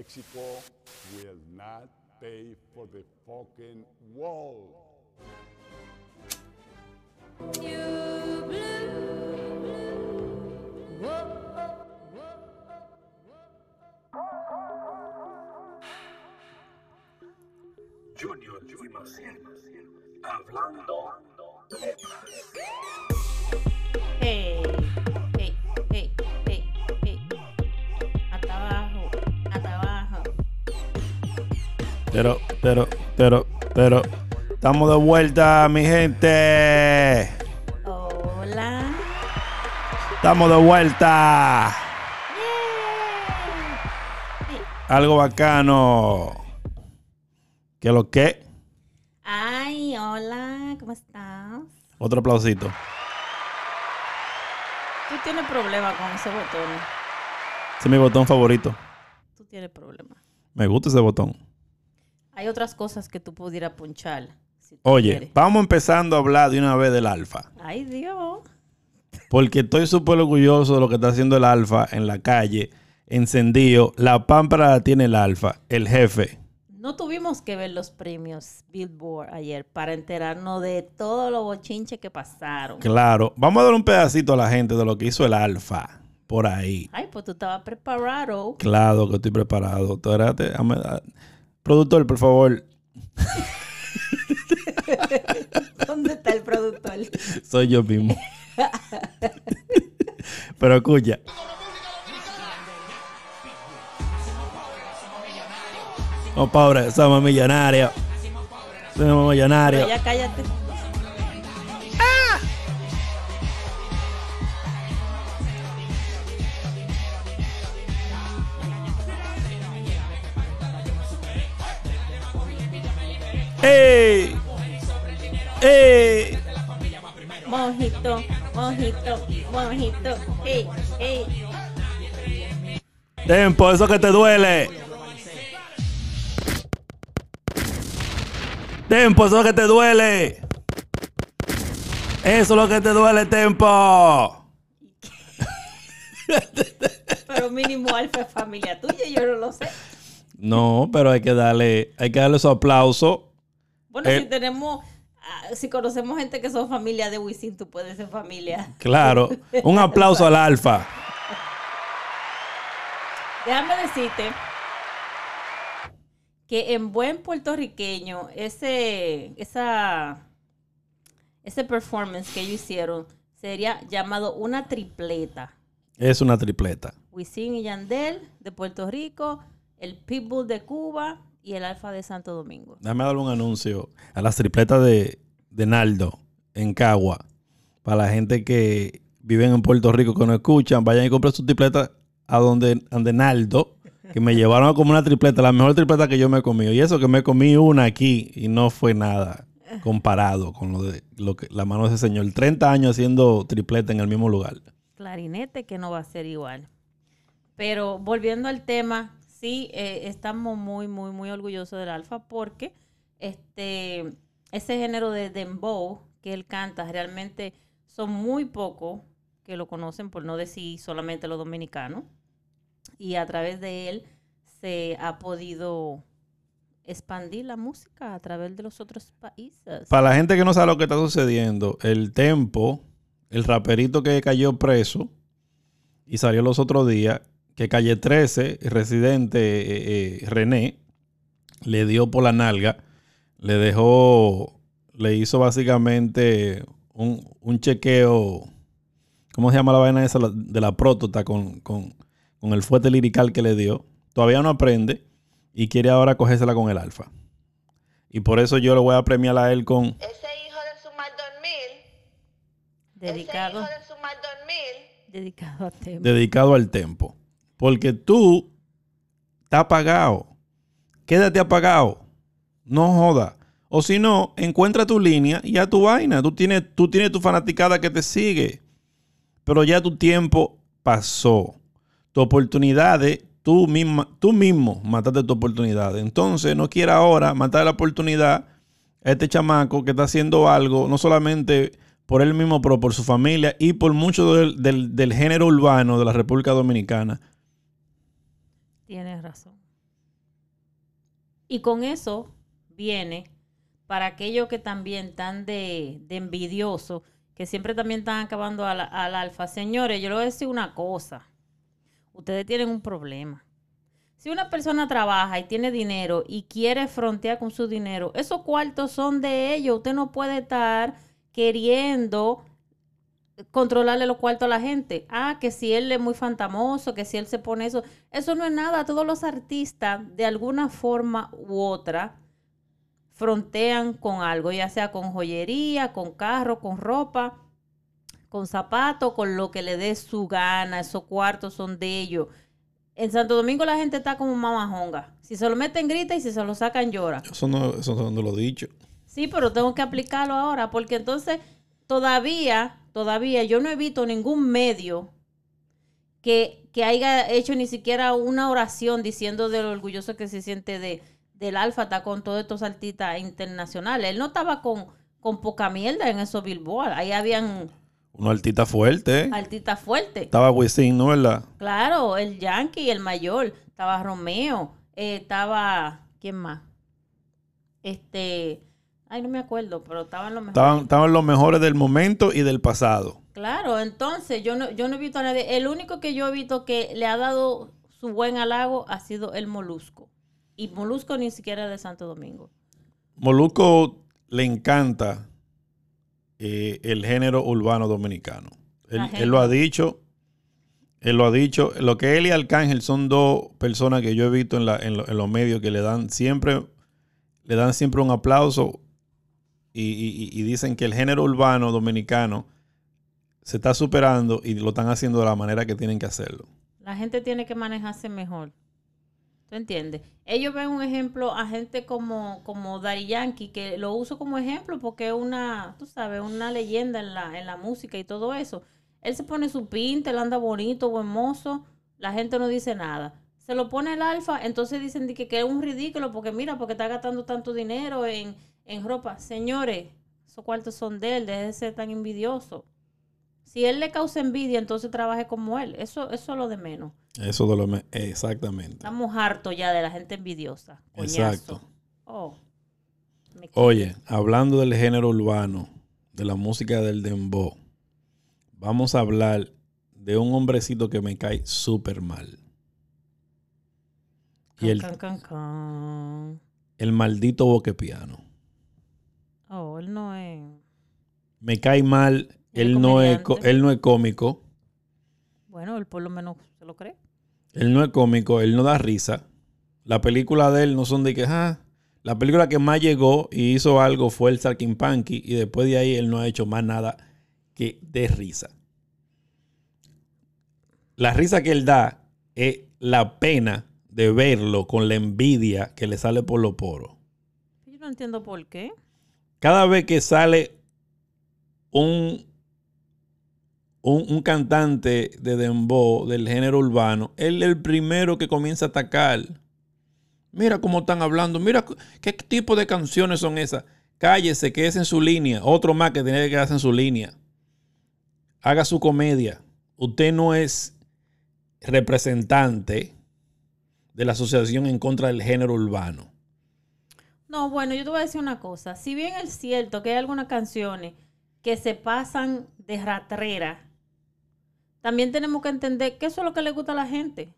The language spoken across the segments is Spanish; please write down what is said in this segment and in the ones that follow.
Mexico will not pay for the fucking wall. Junior y Maciel, hablando Hey, hey, Pero, pero, pero, pero. Estamos de vuelta, mi gente. Hola. Estamos de vuelta. Hey. Algo bacano. ¿Qué lo que? Ay, hola, ¿cómo estás? Otro aplausito. Tú tienes problema con ese botón. Ese es mi botón favorito. Tú tienes problema. Me gusta ese botón. Hay otras cosas que tú pudieras punchar. si tú Oye, quieres. vamos empezando a hablar de una vez del alfa. Ay, Dios. Porque estoy súper orgulloso de lo que está haciendo el alfa en la calle. Encendido. La pámpara la tiene el alfa, el jefe. No tuvimos que ver los premios Billboard ayer para enterarnos de todo lo bochinche que pasaron. Claro. Vamos a dar un pedacito a la gente de lo que hizo el alfa por ahí. Ay, pues tú estabas preparado. Claro que estoy preparado. Tú da- Productor, por favor. ¿Dónde está el productor? Soy yo mismo. Pero escucha. Oh, pobre, somos millonarios. Somos millonarios. Pero ya cállate. ¡Ey! ¡Ey! Mojito, mojito, mojito. Hey, hey. Tempo, eso que te duele. Tempo, eso que te duele. Eso es lo que te duele, Tempo. Pero mínimo alfa es familia tuya, yo no lo sé. No, pero hay que darle, hay que darle su aplauso. Bueno, Eh. si tenemos, ah, si conocemos gente que son familia de Wisin, tú puedes ser familia. Claro. Un aplauso al alfa. Déjame decirte que en buen puertorriqueño, ese, esa, ese performance que ellos hicieron sería llamado una tripleta. Es una tripleta. Wisin y Yandel de Puerto Rico, el Pitbull de Cuba y el Alfa de Santo Domingo. Dame darle un anuncio a las tripletas de, de Naldo en Cagua. Para la gente que vive en Puerto Rico que no escuchan, vayan y compren su tripleta a donde, donde Naldo, que me llevaron a comer una tripleta, la mejor tripleta que yo me he comido. Y eso que me comí una aquí y no fue nada comparado con lo de lo que la mano de ese señor. 30 años haciendo tripleta en el mismo lugar. clarinete que no va a ser igual. Pero volviendo al tema, sí, eh, estamos muy, muy, muy orgullosos del Alfa porque este, ese género de dembow que él canta realmente son muy pocos que lo conocen, por no decir solamente los dominicanos. Y a través de él se ha podido expandir la música a través de los otros países. Para la gente que no sabe lo que está sucediendo, el Tempo, el raperito que cayó preso y salió los otros días, que Calle 13, el residente eh, eh, René, le dio por la nalga, le dejó, le hizo básicamente un, un chequeo, ¿cómo se llama la vaina esa? De la próstata con, con, con el fuerte lirical que le dio. Todavía no aprende y quiere ahora cogérsela con el alfa. Y por eso yo le voy a premiar a él con Ese hijo de su mal dormir, dedicado, ese hijo de su mal dormir, dedicado a tema. dedicado al tempo. Porque tú estás apagado. Quédate apagado. No joda. O si no, encuentra tu línea y a tu vaina. Tú tienes, tú tienes tu fanaticada que te sigue. Pero ya tu tiempo pasó. Tu oportunidad, tú, misma, tú mismo mataste tu oportunidad. Entonces, no quiera ahora matar la oportunidad a este chamaco que está haciendo algo, no solamente por él mismo, pero por su familia y por mucho del, del- del género urbano de la República Dominicana. Tienes razón. Y con eso viene para aquellos que también están de, de envidioso, que siempre también están acabando al, al alfa. Señores, yo les voy a decir una cosa. Ustedes tienen un problema. Si una persona trabaja y tiene dinero y quiere frontear con su dinero, esos cuartos son de ellos. Usted no puede estar queriendo controlarle los cuartos a la gente. Ah, que si él es muy fantamoso, que si él se pone eso. Eso no es nada. Todos los artistas, de alguna forma u otra, frontean con algo, ya sea con joyería, con carro, con ropa, con zapatos, con lo que le dé su gana. Esos cuartos son de ellos. En Santo Domingo la gente está como mamajonga. Si se lo meten, grita y si se lo sacan, llora. Eso no, eso no lo he dicho. Sí, pero tengo que aplicarlo ahora, porque entonces todavía, todavía yo no he visto ningún medio que, que haya hecho ni siquiera una oración diciendo de lo orgulloso que se siente de, del Alfa está con todos estos artistas internacionales. Él no estaba con, con poca mierda en esos Billboard. Ahí habían Una artista fuerte. ¿eh? artistas fuertes. Estaba Wisin, ¿no verdad? Claro, el Yankee, el mayor. Estaba Romeo. eh, estaba. ¿Quién más? Este. Ay, no me acuerdo, pero estaban los mejores. Estaban, estaban los mejores del momento y del pasado. Claro, entonces yo no, yo no he visto a nadie. El único que yo he visto que le ha dado su buen halago ha sido el Molusco. Y Molusco ni siquiera es de Santo Domingo. Moluco le encanta eh, el género urbano dominicano. Él, lo ha dicho. Él lo ha dicho. Lo que él y Arcángel son dos personas que yo he visto en, la- en lo- en los medios que le dan siempre, le dan siempre un aplauso y, y- y dicen que el género urbano dominicano se está superando y lo están haciendo de la manera que tienen que hacerlo. La gente tiene que manejarse mejor. ¿Tú entiendes? Ellos ven un ejemplo a gente como, como Yankee, que lo uso como ejemplo porque es una, tú sabes, una leyenda en la, en la música y todo eso. Él se pone su pinta, él anda bonito, buen mozo, la gente no dice nada. Se lo pone el alfa, entonces dicen que, que es un ridículo porque mira, porque está gastando tanto dinero en, en ropa. Señores, esos cuartos son de él, deje de ser tan envidioso. Si él le causa envidia, entonces trabaje como él. Eso, eso es lo de menos. Eso de lo me- exactamente. Estamos hartos ya de la gente envidiosa. Coñazo. Exacto. Oh. Oye, hablando del género urbano, de la música del dembow, vamos a hablar de un hombrecito que me cae súper mal. Y el, can. el maldito boquepiano. Oh, él no es. Me cae mal, ¿El él no, es, él no es cómico, Bueno, él por lo menos se lo cree. él no es cómico, él no da risa. La película de él no son de que, ah, la película que más llegó y hizo algo fue el Salkinpanky y después de ahí él no ha hecho más nada que de risa. La risa que él da es la pena de verlo con la envidia que le sale por los poros. Yo no entiendo por qué. Cada vez que sale un, un, cantante de dembow del género urbano, él es el primero que comienza a atacar. Mira cómo están hablando, mira qué tipo de canciones son esas. Cállese, que es en su línea. Otro más que tiene que quedarse en su línea. Haga su comedia. Usted no es representante de la asociación en contra del género urbano. No, bueno, yo te voy a decir una cosa. Si bien es cierto que hay algunas canciones que se pasan de ratrera, también tenemos que entender que eso es lo que le gusta a la gente.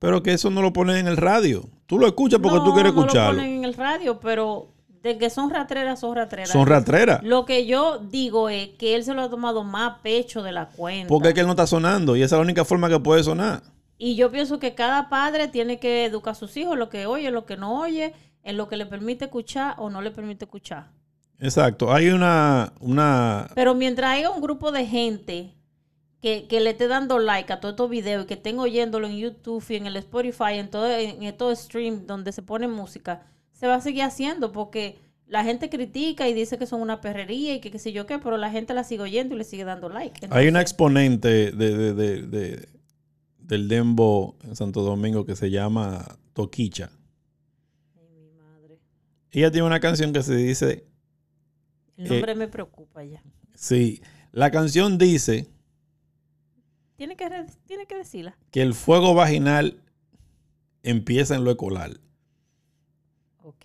Pero que eso no lo ponen en el radio. Tú lo escuchas porque no, tú quieres no escucharlo. lo ponen en el radio, pero de que son ratreras, son ratreras. Son ratreras. Lo que yo digo es que él se lo ha tomado más pecho de la cuenta. Porque es que él no está sonando y esa es la única forma que puede sonar. Y yo pienso que cada padre tiene que educar a sus hijos, lo que oye, lo que no oye, en lo que le permite escuchar o no le permite escuchar. Exacto. Hay una, una, Pero mientras haya un grupo de gente que, que le esté dando like a todos estos videos y que estén oyéndolo en YouTube y en el Spotify, en todo, en, en todo stream donde se pone música, se va a seguir haciendo porque la gente critica y dice que son una perrería y que qué sé yo qué, pero la gente la sigue oyendo y le sigue dando like. hay una exponente de, de- de- de- del Dembo en Santo Domingo que se llama Toquicha. Ella tiene una canción que se dice, El Eh, nombre me preocupa ya. sí, la canción dice Tiene que, tiene que decirla. que el fuego vaginal empieza en lo escolar. Ok.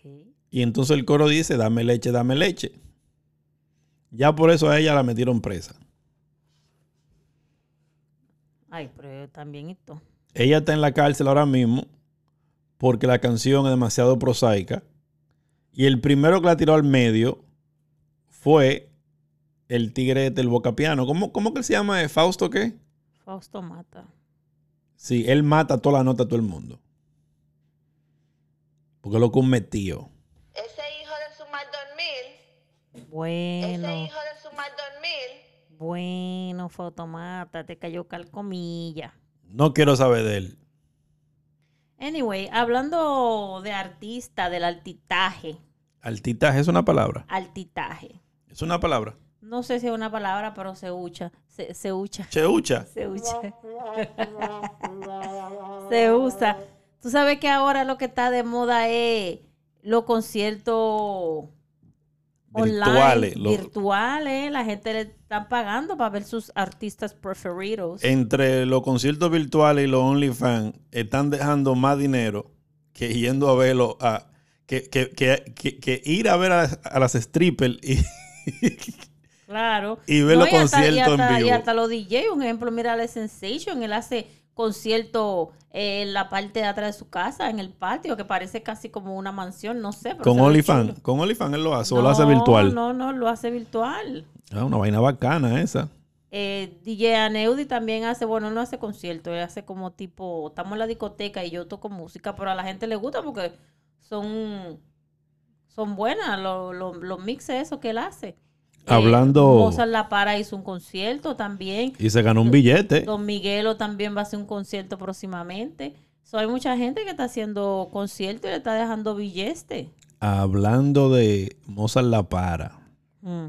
Y entonces el coro dice, dame leche, dame leche. Ya por eso a ella la metieron presa. Ay, pero también esto. Ella está en la cárcel ahora mismo porque la canción es demasiado prosaica. Y el primero que la tiró al medio fue el tigre del bocapiano. ¿Cómo, ¿Cómo que se llama? ¿Fausto qué? Fausto mata. Sí, él mata toda la nota a todo el mundo. Porque lo que un metido. Ese hijo de su mal dormir. Bueno, Ese hijo de su mal dormir. bueno, Fautomata, te cayó calcomilla. No quiero saber de él. Anyway, hablando de artista, del altitaje. Altitaje es una palabra. Altitaje. Es una palabra. No sé si es una palabra, pero se ucha. Se, se ucha. Cheucha. Se usa. Se usa. Tú sabes que ahora lo que está de moda es los conciertos Virtuales, online, lo- virtuales. La gente le están pagando para ver sus artistas preferidos. Entre los conciertos virtuales y los OnlyFans están dejando más dinero que yendo a verlo a que, que- que- que- ir a ver a, a las strippers y, Claro. Y ver los y hasta- y conciertos en hasta- Y vivo. hasta los DJ, un ejemplo, mira la Sensation, él hace conciertos eh, en la parte de atrás de su casa, en el patio, que parece casi como una mansión, no sé. pero con OnlyFans. Con OnlyFans él lo hace o lo hace virtual. No, no, lo hace virtual. Ah, una vaina bacana esa. Eh, DJ Aneudi también hace, bueno, no hace conciertos, él hace como tipo, estamos en la discoteca y yo toco música, pero a la gente le gusta porque son, son buenas los, los, los mixes esos que él hace. Eh, Hablando- Mozart La Para hizo un concierto también. Y se ganó un billete. Don Miguelo también va a hacer un concierto próximamente. So, hay mucha gente que está haciendo conciertos y le está dejando billete. Hablando de Mozart La Para. Mm.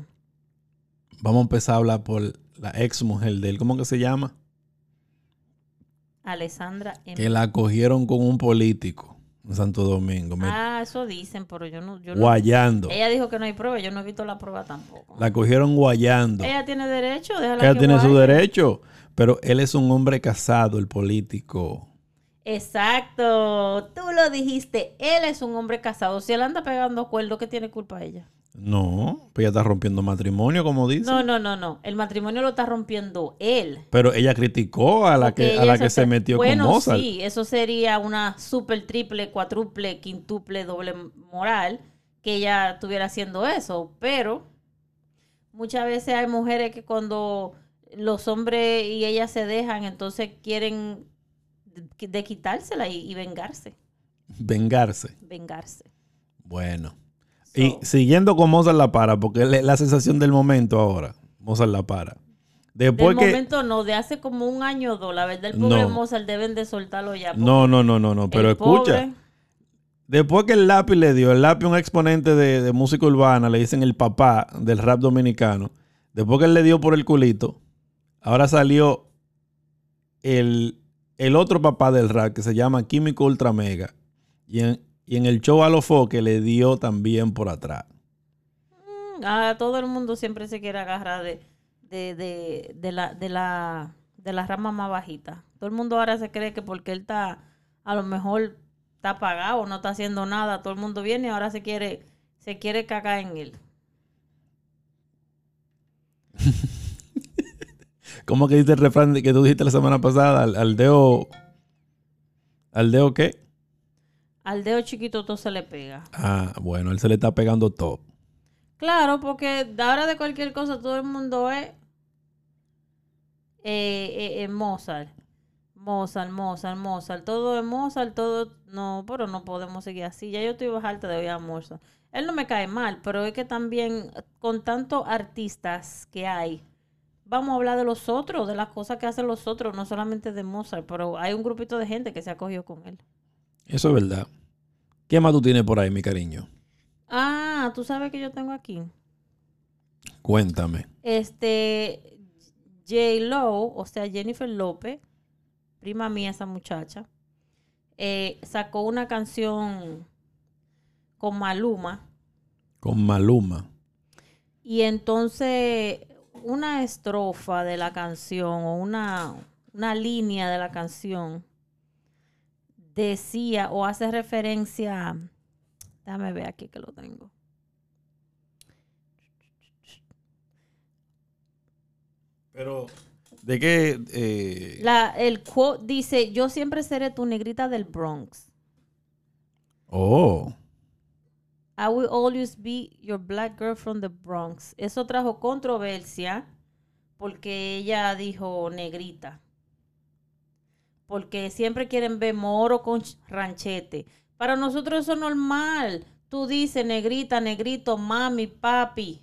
Vamos a empezar a hablar por la ex mujer de él. ¿Cómo que se llama? Alessandra M. Que la cogieron con un político Santo Domingo. me- Ah, eso dicen, pero yo no... Yo no guayando. ella dijo que no hay prueba, yo no he visto la prueba tampoco. La cogieron guayando. Ella tiene derecho, déjala Ella que tiene su derecho. Pero él es un hombre casado, el político. Exacto, tú lo dijiste, él es un hombre casado. Si él anda pegando cuerdos, ¿qué tiene culpa ella? No, pues ella está rompiendo matrimonio, como dice. No, no, no, no. El matrimonio lo está rompiendo él. Pero ella criticó a la Porque que, a la que se- se metió bueno, con Mozart. sí, eso sería una super, triple, cuádruple, quintuple, doble moral que ella estuviera haciendo eso. Pero muchas veces hay mujeres que cuando los hombres y ellas se dejan, entonces quieren de, de quitársela y, y vengarse. Vengarse. Vengarse. Bueno. So, Y siguiendo con Mozart La Para, porque es la sensación del momento ahora. Mozart La Para. del Después que... momento no, de hace como un año o dos, la verdad, el pobre No. Mozart deben de soltarlo ya. No, no, no, no, no. Pero escucha. pobre- Después que el lápiz le dio, el lápiz un exponente de, de música urbana, le dicen el papá del rap dominicano. Después que él le dio por el culito, ahora salió el, el otro papá del rap que se llama Químico Ultra Mega. Y en, y en el show a los foques le dio también por atrás. Ah, todo el mundo siempre se quiere agarrar de, de, de, de la, de, la, de la rama más bajita. Todo el mundo ahora se cree que porque él está, a lo mejor está apagado, no está haciendo nada, todo el mundo viene y ahora se quiere, se quiere cagar en él. ¿Cómo que dice el refrán que tú dijiste la semana pasada? Al, al dedo... ¿Al dedo qué? Al dedo chiquito todo se le pega. Ah, bueno, él se le está pegando todo. Claro, porque de ahora de cualquier cosa todo el mundo es eh, eh, eh, Mozart. Mozart, Mozart, Mozart. Todo es Mozart, todo... No, pero no podemos seguir así. Ya yo estoy harta de oír a Mozart. Él no me cae mal, pero es que también con tantos artistas que hay, vamos a hablar de los otros, de las cosas que hacen los otros, no solamente de Mozart, pero hay un grupito de gente que se ha cogido con él. Eso es verdad. ¿Qué más tú tienes por ahí, mi cariño? Ah, tú sabes que yo tengo aquí. Cuéntame. Este, J. Lo, o sea, Jennifer López, prima mía esa muchacha, eh, sacó una canción con Maluma Con Maluma. y entonces una estrofa de la canción o una, una línea de la canción decía o hace referencia Déjame ver aquí que lo tengo. Pero, ¿de qué? eh, La, el quote dice, yo siempre seré tu negrita del Bronx. Oh, I will always be your black girl from the Bronx. Eso trajo controversia porque ella dijo negrita. Porque siempre quieren ver moro con ch- ranchete. Para nosotros eso es normal. Tú dices negrita, negrito, mami, papi,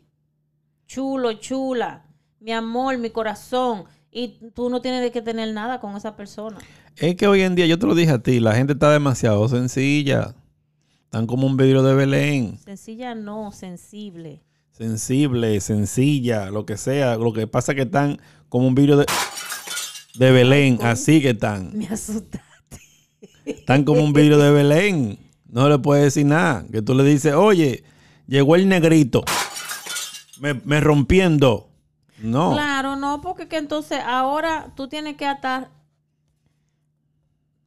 chulo, chula, mi amor, mi corazón. Y tú no tienes que tener nada con esa persona. es que hoy en día, yo te lo dije a ti, la gente está demasiado sencilla. Están como un vidrio de Belén. Sencilla no, sensible. Sensible, sencilla, lo que sea. Lo que pasa es que están como un vidrio de, de Belén. Así que están. Me asusta. Están como un vidrio de Belén. No le puedes decir nada. Que tú le dices, oye, llegó el negrito. Me, me rompiendo. No. Claro, no, porque que entonces ahora tú tienes que atar,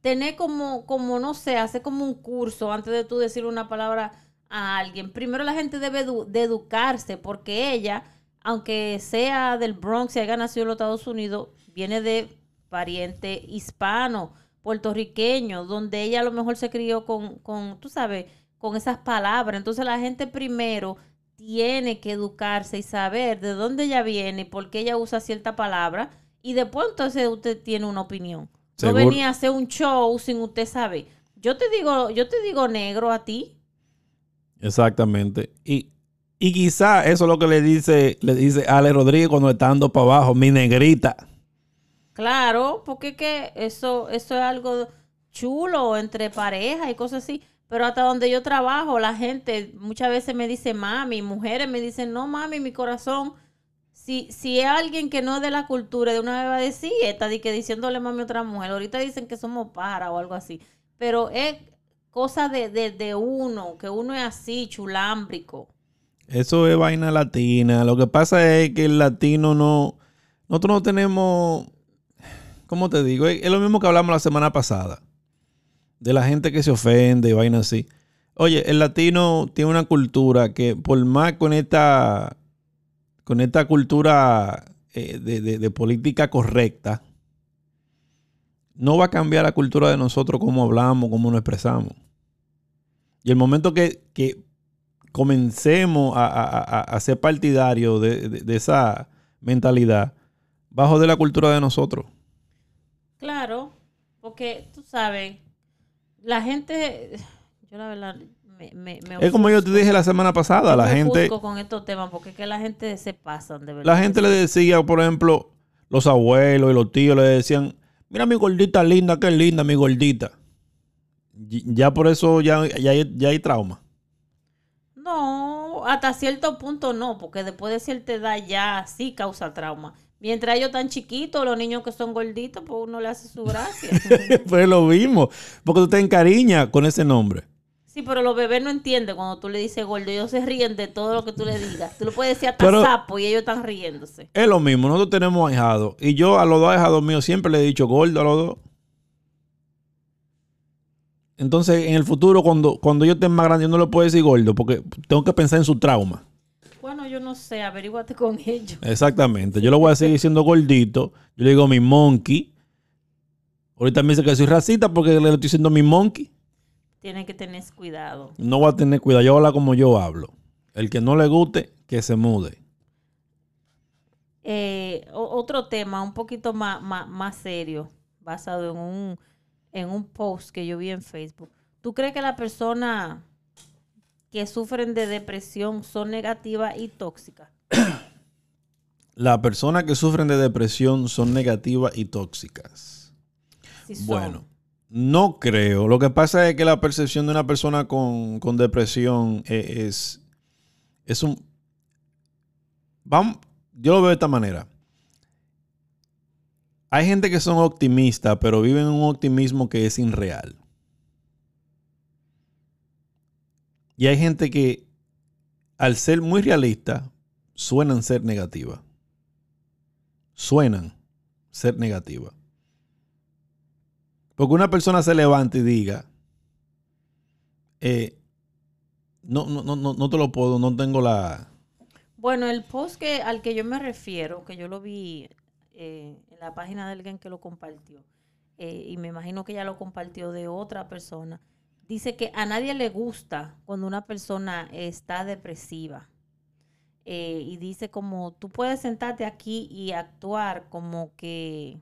tener como, como, no sé, hacer como un curso antes de tú decir una palabra a alguien. Primero la gente debe de educarse, porque ella, aunque sea del Bronx y haya nacido en los Estados Unidos, viene de pariente hispano, puertorriqueño, donde ella a lo mejor se crió con, con tú sabes, con esas palabras. Entonces la gente primero tiene que educarse y saber de dónde ella viene por qué ella usa cierta palabra. Y después entonces usted tiene una opinión. Seguro. No venía a hacer un show sin usted saber. Yo te digo, yo te digo negro a ti. Exactamente. Y, y quizá eso es lo que le dice, le dice Ale Rodríguez cuando le está dando para abajo, mi negrita. Claro, porque que eso, eso es algo chulo entre parejas y cosas así. Pero hasta donde yo trabajo, la gente muchas veces me dice mami, mujeres me dicen, no mami, mi corazón. Si, si es alguien que no es de la cultura, de una vez va a decir, esta di que diciéndole mami a otra mujer. Ahorita dicen que somos para o algo así. Pero es cosa de, de, de uno, que uno es así, chulámbrico. Eso es vaina latina. Lo que pasa es que el latino no. Nosotros no tenemos. ¿Cómo te digo? Es lo mismo que hablamos la semana pasada. De la gente que se ofende y vaina así. Oye, el latino tiene una cultura que, por más con esta. Con esta cultura eh, de, política correcta, no va a cambiar la cultura de nosotros, cómo hablamos, cómo nos expresamos. Y el momento que, que comencemos a, a- a- ser partidarios de- de esa mentalidad, bajo de la cultura de nosotros. Claro, porque tú sabes, la gente, yo la verdad, me, me, me Es como yo te dije la semana pasada, Yo la me gente, con estos temas porque es que la gente se pasan de verdad. la gente le decía, por ejemplo, los abuelos y los tíos le decían, mira mi gordita linda, qué linda mi gordita. Ya por eso ya, ya, hay, ya hay trauma. No, hasta cierto punto no, porque después de cierta edad ya sí causa trauma. Mientras ellos tan chiquitos, los niños que son gorditos, pues uno le hace su gracia. pues lo mismo, porque tú te encariñas con ese nombre. Sí, pero los bebés no entienden cuando tú le dices gordo. Ellos se ríen de todo lo que tú le digas. Tú le puedes decir hasta Pero- sapo y ellos están riéndose. Es lo mismo, nosotros tenemos ahijados. Y yo a los dos ahijados míos siempre le he dicho gordo a los dos. Entonces, en el futuro, cuando, cuando yo esté más grande, yo no le puedo decir gordo, porque tengo que pensar en su trauma. Bueno, yo no sé, averíguate con ellos. Exactamente. Yo lo voy a seguir siendo gordito. Yo le digo mi monkey. Ahorita me dice que soy racista porque le estoy diciendo mi monkey. Tienen que tener cuidado. No voy a tener cuidado. Yo hablo como yo hablo. El que no le guste, que se mude. Eh, otro tema un poquito más, más, más serio, basado en un, en un post que yo vi en Facebook. ¿Tú crees que las personas que sufren de depresión son negativas y tóxicas? Las personas que sufren de depresión son negativas y tóxicas. Sí. Bueno, no creo. Lo que pasa es que la percepción de una persona con, con depresión e- es, es un... Vamos, yo lo veo de esta manera. Hay gente que son optimistas, pero viven un optimismo que es irreal. Y hay gente que, al ser muy realista, suenan ser negativas. Suenan ser negativas. Porque una persona se levanta y diga, eh, no, no, no, no, no te lo puedo, no tengo la... Bueno, el post que, al que yo me refiero, que yo lo vi eh, en la página de alguien que lo compartió, eh, y me imagino que ya lo compartió de otra persona, dice que a nadie le gusta cuando una persona está depresiva. Eh, y dice como tú puedes sentarte aquí y actuar como que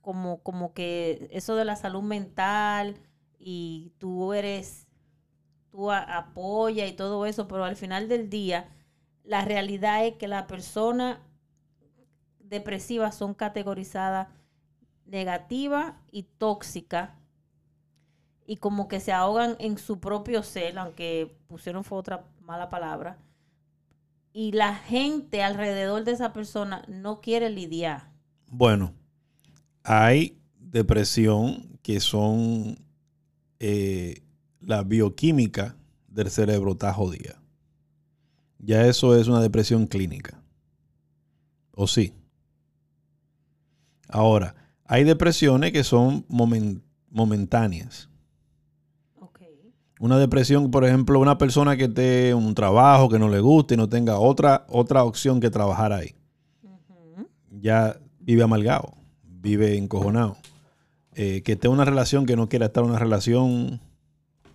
como, como que eso de la salud mental y tú eres, tú apoya y todo eso, pero al final del día la realidad es que las personas depresivas son categorizadas negativa y tóxica y como que se ahogan en su propio ser, aunque pusieron fue otra mala palabra, y la gente alrededor de esa persona no quiere lidiar. Bueno, hay depresión que son eh, la bioquímica del cerebro está jodida. Ya eso es una depresión clínica. ¿O sí? Ahora, hay depresiones que son momen- momentáneas. Una depresión, por ejemplo, una persona que esté en un trabajo que no le guste y no tenga otra, otra opción que trabajar ahí. Ya vive amargado, vive encojonado. Eh, que esté en una relación que no quiera estar en una relación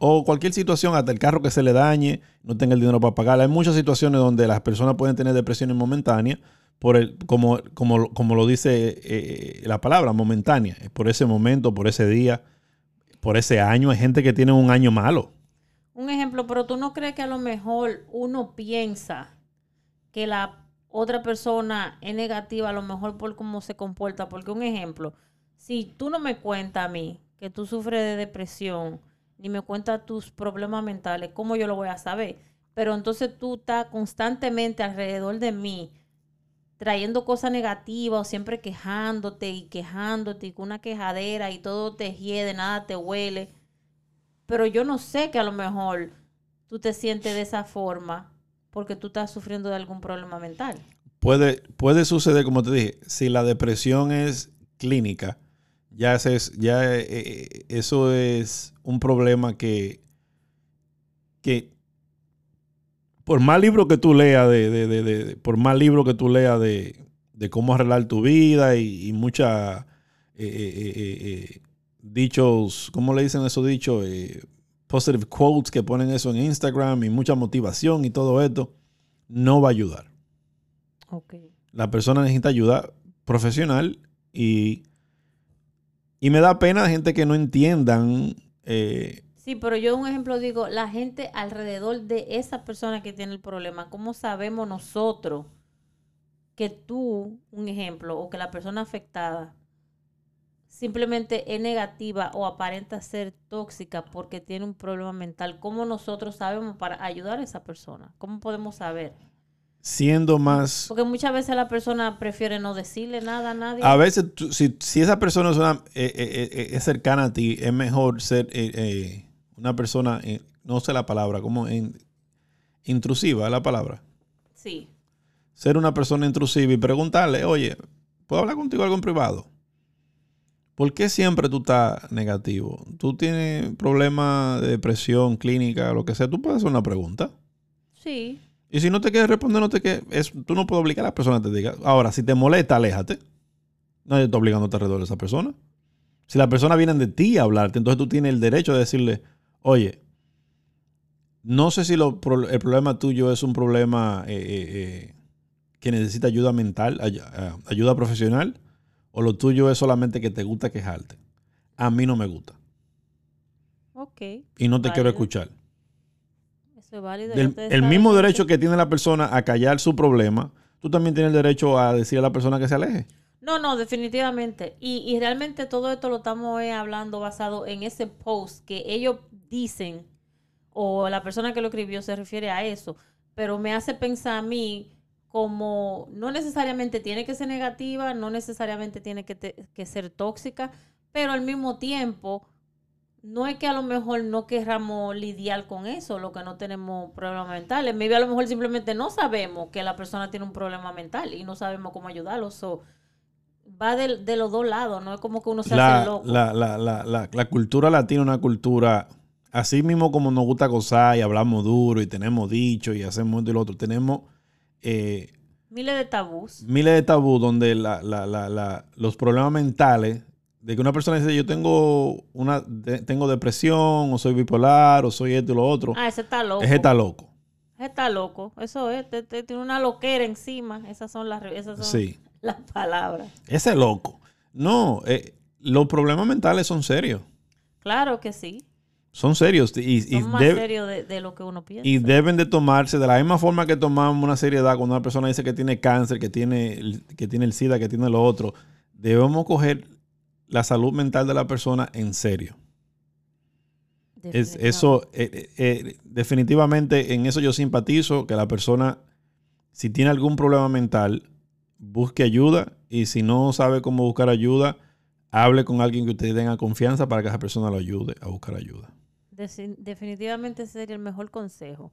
o cualquier situación, hasta el carro que se le dañe, no tenga el dinero para pagar. Hay muchas situaciones donde las personas pueden tener depresiones momentáneas, por el, como, como, como lo dice eh, la palabra, momentánea, por ese momento, por ese día, por ese año. Hay gente que tiene un año malo. Un ejemplo, pero tú no crees que a lo mejor uno piensa que la otra persona es negativa, a lo mejor por cómo se comporta. Porque un ejemplo, si tú no me cuentas a mí que tú sufres de depresión, ni me cuentas tus problemas mentales, ¿cómo yo lo voy a saber? Pero entonces tú estás constantemente alrededor de mí trayendo cosas negativas o siempre quejándote y quejándote y con una quejadera y todo te hiede, nada te huele pero yo no sé que a lo mejor tú te sientes de esa forma porque tú estás sufriendo de algún problema mental. Puede, puede suceder, como te dije, si la depresión es clínica, ya, es, ya eh, eh, eso es un problema que, que por más libro que tú leas, de, de- de- por más libro que tú leas de, de cómo arreglar tu vida y, y muchas eh, eh, eh, dichos, ¿cómo le dicen esos dichos? Positive quotes que ponen eso en Instagram y mucha motivación y todo esto, no va a ayudar Ok. la persona necesita ayuda profesional y, y me da pena gente que no entiendan. eh, Sí, pero yo un ejemplo digo, la gente alrededor de esa persona que tiene el problema, ¿cómo sabemos nosotros que tú, un ejemplo, o que la persona afectada simplemente es negativa o aparenta ser tóxica porque tiene un problema mental? ¿Cómo nosotros sabemos para ayudar a esa persona? ¿Cómo podemos saber? siendo más... Porque muchas veces la persona prefiere no decirle nada a nadie. A veces, tú- si, si esa persona es, una- eh, eh, eh, es cercana a ti, es mejor ser eh, eh, una persona, eh, no sé la palabra, como in- intrusiva es la palabra. Sí. Ser una persona intrusiva y preguntarle, oye, ¿puedo hablar contigo algo en privado? ¿Por qué siempre tú estás negativo? ¿Tú tienes problemas de depresión clínica, lo que sea? Tú puedes hacer una pregunta. Sí. Y si no te quieres responder, no te quieres, es- tú no puedes obligar a la persona a que te diga. Ahora, si te molesta, aléjate. Nadie está obligándote alrededor de esa persona. Si la persona viene de ti a hablarte, entonces tú tienes el derecho de decirle, oye, no sé si lo el problema tuyo es un problema eh, eh, eh, que necesita ayuda mental, ay- ayuda profesional, o lo tuyo es solamente que te gusta quejarte. A mí no me gusta. Ok. Y no te quiero escuchar. Eso es válido. Del- el mismo derecho que tiene la persona a callar su problema, tú también tienes el derecho a decir a la persona que se aleje. No, no, definitivamente. Y, y realmente todo esto lo estamos hablando basado en ese post que ellos dicen, o la persona que lo escribió se refiere a eso, pero me hace pensar a mí como no necesariamente tiene que ser negativa, no necesariamente tiene que, te- que ser tóxica, pero al mismo tiempo no es que a lo mejor no querramos lidiar con eso, lo que no tenemos problemas mentales. Maybe a lo mejor simplemente no sabemos que la persona tiene un problema mental y no sabemos cómo ayudarlo. So, va de, de los dos lados, no es como que uno se hace La, loco. la, la, la, la, la cultura latina es una cultura así mismo como nos gusta gozar y hablamos duro y tenemos dicho y hacemos esto y lo otro, tenemos eh, Miles de tabús. miles de tabú donde la- la- la- los problemas mentales de que una persona dice yo tengo una de- tengo depresión o soy bipolar o soy esto y lo otro, Ah, ese está loco. es está loco. Ese está loco. Eso es. te- te- tiene una loquera encima. Esas son las, esas son Sí, las palabras. ese loco. No, eh, los problemas mentales son serios. Claro que sí. Son serios y, y Son más deb- serios de, de lo que uno piensa. y deben de tomarse de la misma forma que tomamos una seriedad cuando una persona dice que tiene cáncer, que tiene, el- que tiene el SIDA, que tiene lo otro. Debemos coger la salud mental de la persona en serio. Es, eso, eh, eh, eh, definitivamente en eso yo simpatizo, que la persona, si tiene algún problema mental, busque ayuda y si no sabe cómo buscar ayuda, hable con alguien que usted tenga confianza para que esa persona lo ayude a buscar ayuda. Definitivamente sería el mejor consejo.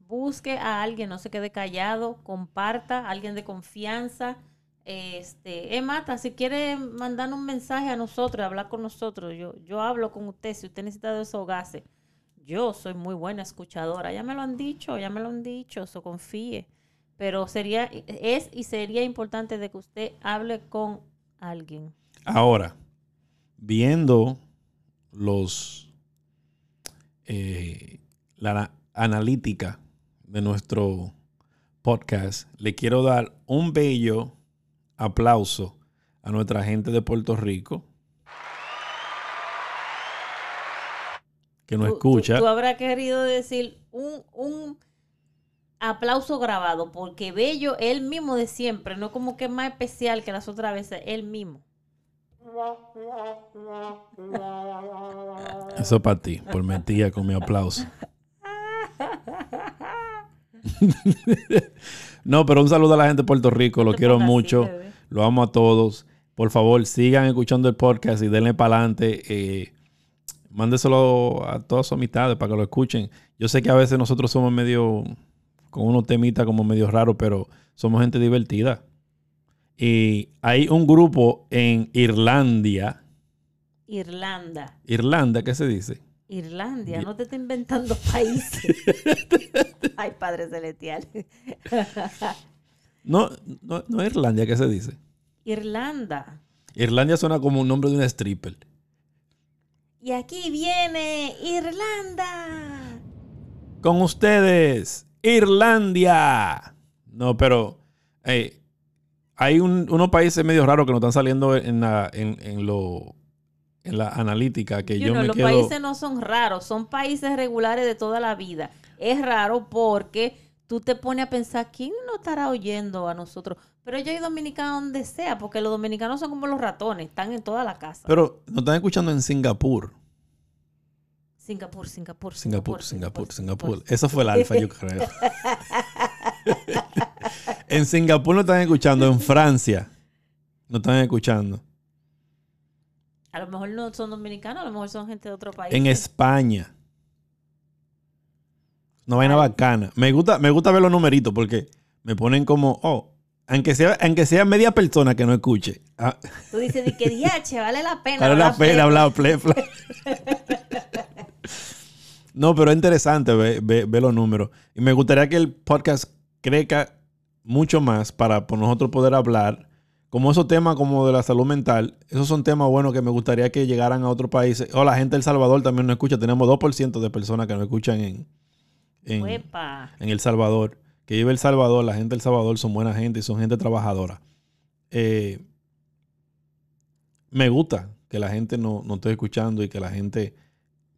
Busque a alguien, no se quede callado, comparta, alguien de confianza. Este, eh, Mata, si quiere mandar un mensaje a nosotros, hablar con nosotros, yo, yo hablo con usted, si usted necesita desahogarse. Yo soy muy buena escuchadora, ya me lo han dicho, ya me lo han dicho, so confíe. Pero sería, es y sería importante de que usted hable con alguien. Ahora, viendo los eh, la na- analítica de nuestro podcast, le quiero dar un bello aplauso a nuestra gente de Puerto Rico que nos Tú- escucha. Tú, habrás querido decir un, un aplauso grabado, porque Bello, él mismo de siempre, no como que es más especial que las otras veces, él mismo. Eso para ti, por mentira con mi aplauso. no, pero un saludo a la gente de Puerto Rico, lo quiero mucho, lo amo a todos. Por favor, sigan escuchando el podcast y denle para adelante. Eh, mándeselo a todas sus amistades para que lo escuchen. Yo sé que a veces nosotros somos medio, con unos temitas como medio raros, pero somos gente divertida. Y hay un grupo en Irlandia. Irlanda. Irlanda, ¿qué se dice? Irlandia, no te está inventando países. Ay, Padre Celestial. No, no, no Irlandia, ¿qué se dice? Irlanda. Irlandia suena como un nombre de una stripper. Y aquí viene Irlanda. Con ustedes, Irlandia. No, pero eh, hay un- unos países medio raros que nos están saliendo en la, en, en lo, en la analítica que yo Junior, me los quedo... países no son raros, son países regulares de toda la vida. Es raro porque tú te pones a pensar, ¿quién no estará oyendo a nosotros? Pero yo hay dominicanos donde sea, porque los dominicanos son como los ratones, están en toda la casa. Pero nos están escuchando en Singapur. Singapur, Singapur, Singapur, Singapur, Singapur. Eso fue el alfa, yo creo. en Singapur nos están escuchando, en Francia nos están escuchando. A lo mejor no son dominicanos, a lo mejor son gente de otro país. en España. Una vaina bacana. Me gusta, me gusta ver los numeritos porque me ponen como, oh, aunque sea, aunque sea media persona que no escuche. ah, Tú dices, de que diache, vale la pena. vale la pena feo". hablar ple, ple. No, pero es interesante ver, ver- ver los números. Y me gustaría que el podcast crezca mucho más para por nosotros poder hablar. Como esos temas como de la salud mental, esos son temas buenos que me gustaría que llegaran a otros países. O la gente del Salvador también nos escucha. Tenemos 2% de personas que nos escuchan en, en, en El Salvador. Que vive El Salvador, la gente del Salvador son buena gente y son gente trabajadora. Eh, me gusta que la gente no, no esté escuchando y que la gente,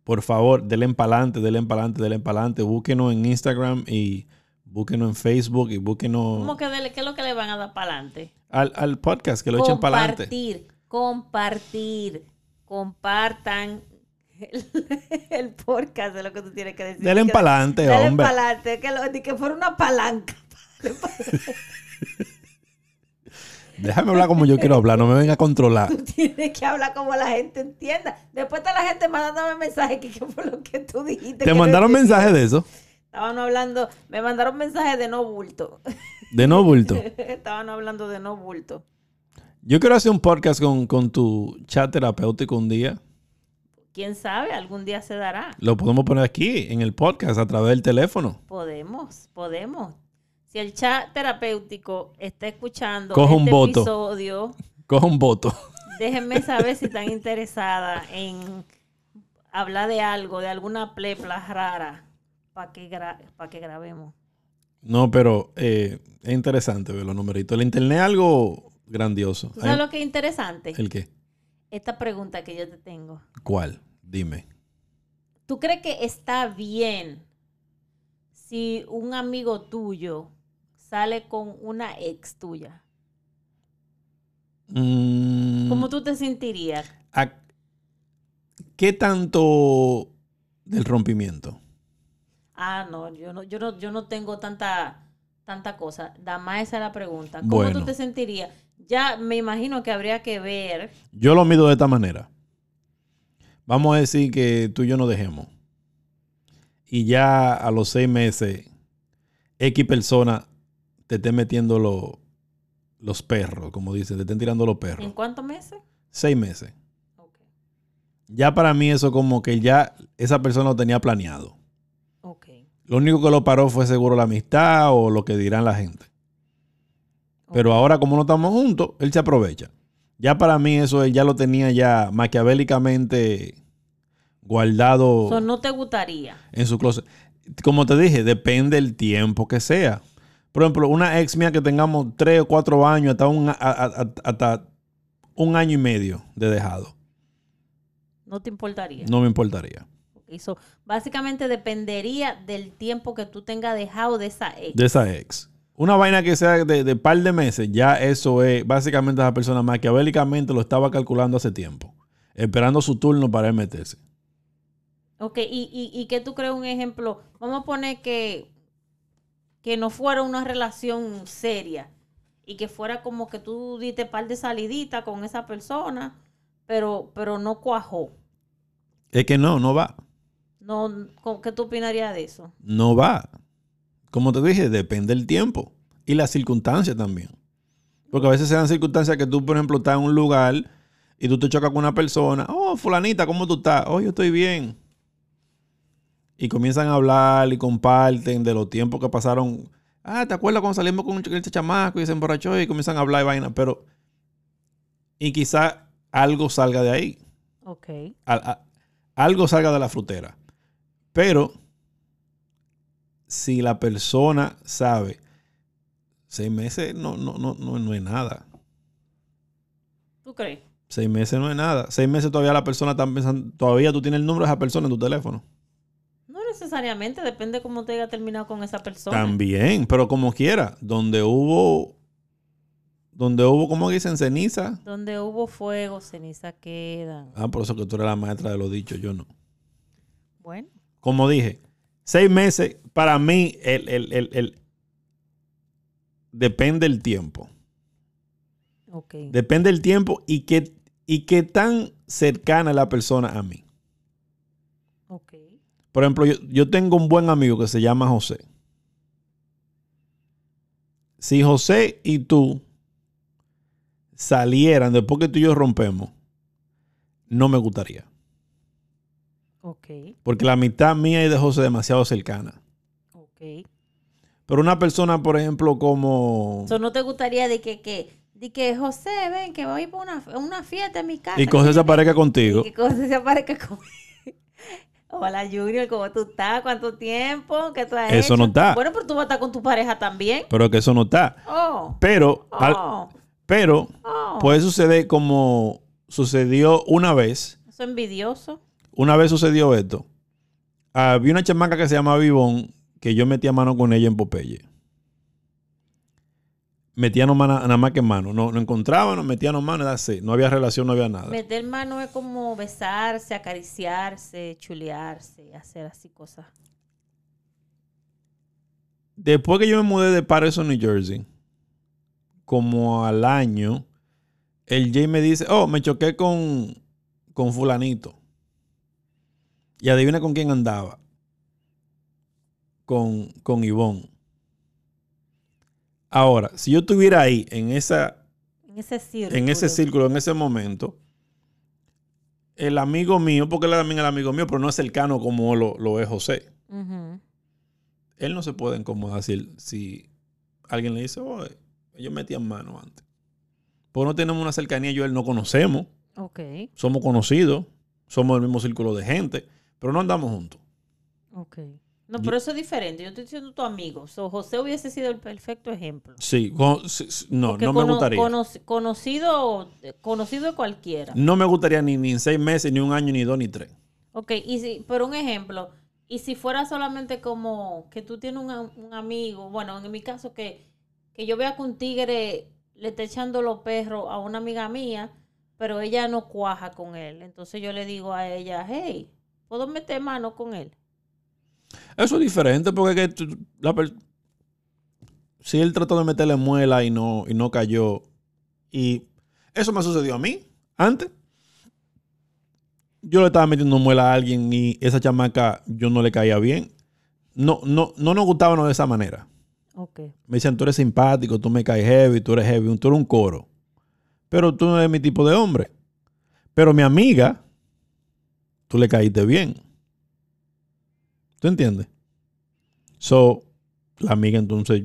por favor, denle pa'lante, denle pa'lante, denle pa'lante. Búsquenos en Instagram y búsquenos en Facebook y búsquenos ¿Cómo que dele- qué es lo que le van a dar para adelante? al, al podcast, que lo echen pa'lante. Compartir, compartir, compartan el, el podcast de lo que tú tienes que decir. Que- pa'lante, Dale hombre. pa'lante, que, lo, que fuera una palanca. Déjame hablar como yo quiero hablar, no me venga a controlar. Tú tienes que hablar como la gente entienda. Después está la gente mandándome mensajes que qué fue lo que tú dijiste. ¿Te no mandaron entendí. mensajes de eso? Estaban hablando, me mandaron mensajes de no bulto. De no bulto. Estaban hablando de no bulto. Yo quiero hacer un podcast con, con tu chat terapéutico un día. quién sabe, algún día se dará. Lo podemos poner aquí en el podcast a través del teléfono. Podemos, podemos. Si el chat terapéutico está escuchando un este voto. episodio, un voto. déjenme saber si están interesadas en hablar de algo, de alguna plepla rara, para que, gra- pa' que grabemos. No, pero eh, es interesante ver los numeritos. El internet es algo grandioso. ¿Tú sabes Hay- lo que es interesante? ¿El qué? Esta pregunta que yo te tengo. ¿Cuál? Dime. ¿Tú crees que está bien si un amigo tuyo sale con una ex tuya? Mm, ¿Cómo tú te sentirías? ¿a- ¿Qué tanto del rompimiento? Ah, no, yo no, yo no, yo no tengo tanta, tanta cosa. Dama, esa es la pregunta. ¿Cómo Bueno. tú te sentirías? Ya me imagino que habría que ver. Yo lo mido de esta manera. Vamos a decir que tú y yo nos dejemos. Y ya a los seis meses, X persona te esté metiendo lo- los perros, como dicen, te estén tirando los ¿En perros. cuántos meses? Seis meses. Ya para mí eso como que ya esa persona lo tenía planeado. Lo único que lo paró fue seguro la amistad o lo que dirán la gente. Pero ahora como no estamos juntos, él se aprovecha. Ya para mí eso él ya lo tenía ya maquiavélicamente guardado So, no te gustaría. en su closet. Como te dije, depende el tiempo que sea. Por ejemplo, una ex mía que tengamos tres o cuatro años, hasta un, a- a- a- hasta un año y medio de dejado. No te importaría. No me importaría. Ok, so, básicamente dependería del tiempo que tú tengas dejado de esa ex. De esa ex. Una vaina que sea de, de par de meses, ya eso es, básicamente esa persona maquiavélicamente lo estaba calculando hace tiempo. Esperando su turno para él meterse. Ok, y, y, y que tú crees un ejemplo. Vamos a poner que, que no fuera una relación seria y que fuera como que tú diste par de salidita con esa persona, pero, pero no cuajó. Es que no, no va. No, ¿cómo- ¿Qué tú opinarías de eso? No va. Como te dije, depende del tiempo y las circunstancias también. Porque a veces se dan circunstancias que tú, por ejemplo, estás en un lugar y tú te chocas con una persona. Oh, fulanita, ¿cómo tú estás? Oh, yo estoy bien. Y comienzan a hablar y comparten de los tiempos que pasaron. Ah, ¿te acuerdas cuando salimos con este chamaco y se emborrachó y comienzan a hablar y vaina? Pero. Y quizá algo salga de ahí. Ok. Al- a- algo salga de la frutera. Pero si la persona sabe, seis meses no, no, no, no, no es nada. ¿Tú crees? Seis meses no es nada. Seis meses todavía la persona está pensando, todavía tú tienes el número de esa persona en tu teléfono. No necesariamente, depende cómo te haya terminado con esa persona. También, pero como quiera, donde hubo, donde hubo, como dicen, ceniza. Donde hubo fuego, ceniza quedan. Ah, por eso que tú eres la maestra de lo dicho, yo no. Bueno, como dije, seis meses, para mí, el, el- el- el- depende el tiempo. ok. Depende el tiempo y qué, y qué tan cercana la persona a mí. Ok. Por ejemplo, yo, yo tengo un buen amigo que se llama José. Si José y tú salieran después que tú y yo rompemos, no me gustaría. Ok. Porque la amistad mía y de José es demasiado cercana. Ok. Pero una persona, por ejemplo, como... So, ¿No te gustaría de que, que, de que José, ven, que voy por una, una fiesta en mi casa? Y José se aparezca Y contigo. que José se aparezca con... Hola Junior, ¿cómo tú estás? ¿Cuánto tiempo? ¿Qué tú has Eso hecho? no está. Bueno, pero tú vas a estar con tu pareja también. Pero que eso no está. Oh, Pero, al- oh, pero oh. puede suceder como sucedió una vez. Eso es envidioso. Una vez sucedió esto. Había una chamaca que se llama Vivón que yo metía mano con ella en Popeye. Metíamos mano, nada más que mano. No, no encontrábamos, metíamos mano, era así. No había relación, no había nada. Meter mano es como besarse, acariciarse, chulearse, hacer así cosas. Después que yo me mudé de Patterson, New Jersey, como al año, el Jay me dice, oh, me choqué con, con fulanito. Y adivina con quién andaba. Con, con Ivonne. Ahora, si yo estuviera ahí, en, esa, En ese círculo. en ese círculo, en ese momento, el amigo mío, porque él es también el amigo mío, pero no es cercano como lo, lo es José. Él no se puede incomodar si, si alguien le dice, oh, ellos metían mano antes. Porque no tenemos una cercanía, yo y él no conocemos, Ok, somos conocidos, somos del mismo círculo de gente, pero no andamos juntos. ok. No, pero eso es diferente. Yo estoy diciendo tu amigo. So, José hubiese sido el perfecto ejemplo. Sí, con- no, Porque no me cono- gustaría. conoc- conocido, conocido de cualquiera. No me gustaría ni, ni en seis meses, ni un año, ni dos, ni tres. Ok, y si, pero un ejemplo, y si fuera solamente como que tú tienes un amigo, bueno, en mi caso que, que yo vea que un tigre le está echando los perros a una amiga mía, pero ella no cuaja con él. Entonces yo le digo a ella, hey, ¿puedo meter mano con él? Eso es diferente porque es que la si él trató de meterle muela y no, y no cayó, y eso me sucedió a mí antes. Yo le estaba metiendo muela a alguien y esa chamaca yo no le caía bien. No, no, no nos gustaban de esa manera. Ok. Me decían, tú eres simpático, tú me caes heavy, tú eres heavy, tú eres un coro. Pero tú no eres mi tipo de hombre. Pero mi amiga, tú le caíste bien. ¿Tú entiendes? So, la amiga entonces,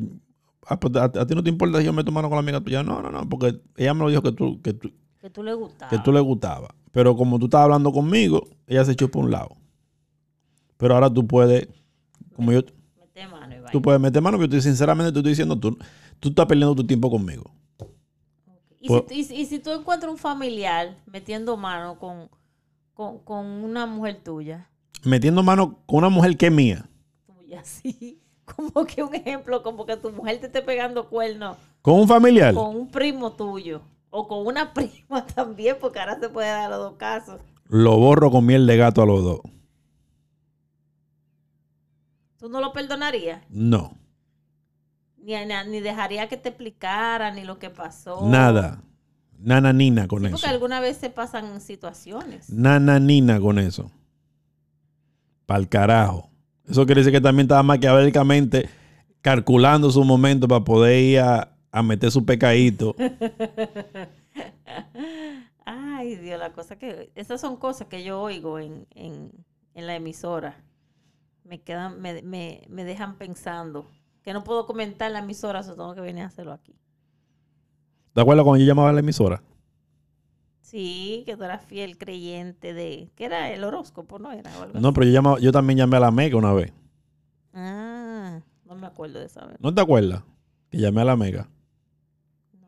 ah, pues, a, a ti no te importa si yo me tomaron con la amiga tuya. No, no, no, porque ella me lo dijo que tú, que tú, Que tú le gustaba. que tú le gustaba. Pero como tú estabas hablando conmigo, ella se echó por un lado. Pero ahora tú puedes, como yo, Mete mano y tú puedes meter mano, pero yo sinceramente te estoy diciendo, tú, tú estás perdiendo tu tiempo conmigo. Y, Pues- si, y si- y si tú encuentras un familiar metiendo mano con, con, con una mujer tuya, Metiendo mano con una mujer que es mía. tuya, sí, como que un ejemplo, como que tu mujer te esté pegando cuernos Con un familiar. con un primo tuyo o con una prima también, porque ahora se puede dar los dos casos. Lo borro con miel de gato a los dos. ¿Tú no lo perdonarías? No. Ni, ni, ni dejaría que te explicara ni lo que pasó. Nada. Nana nina con Sí, eso. porque alguna vez se pasan situaciones. Nana nina con eso. Pa'l carajo. Eso quiere decir que también estaba maquiavélicamente calculando su momento para poder ir a, a meter su pecadito. Ay, Dios, la cosa que... Esas son cosas que yo oigo en, en, en la emisora. Me quedan, me, me, me dejan pensando. Que no puedo comentar en la emisora, eso tengo que venir a hacerlo aquí. ¿Te acuerdas cuando yo llamaba a la emisora? Sí, que tú eras fiel creyente de... ¿Qué era? El horóscopo, ¿no? Era algo No, pero yo, llamaba, yo también llamé a la Mega una vez. Ah, no me acuerdo de esa vez. ¿No te acuerdas? Que llamé a la Mega No,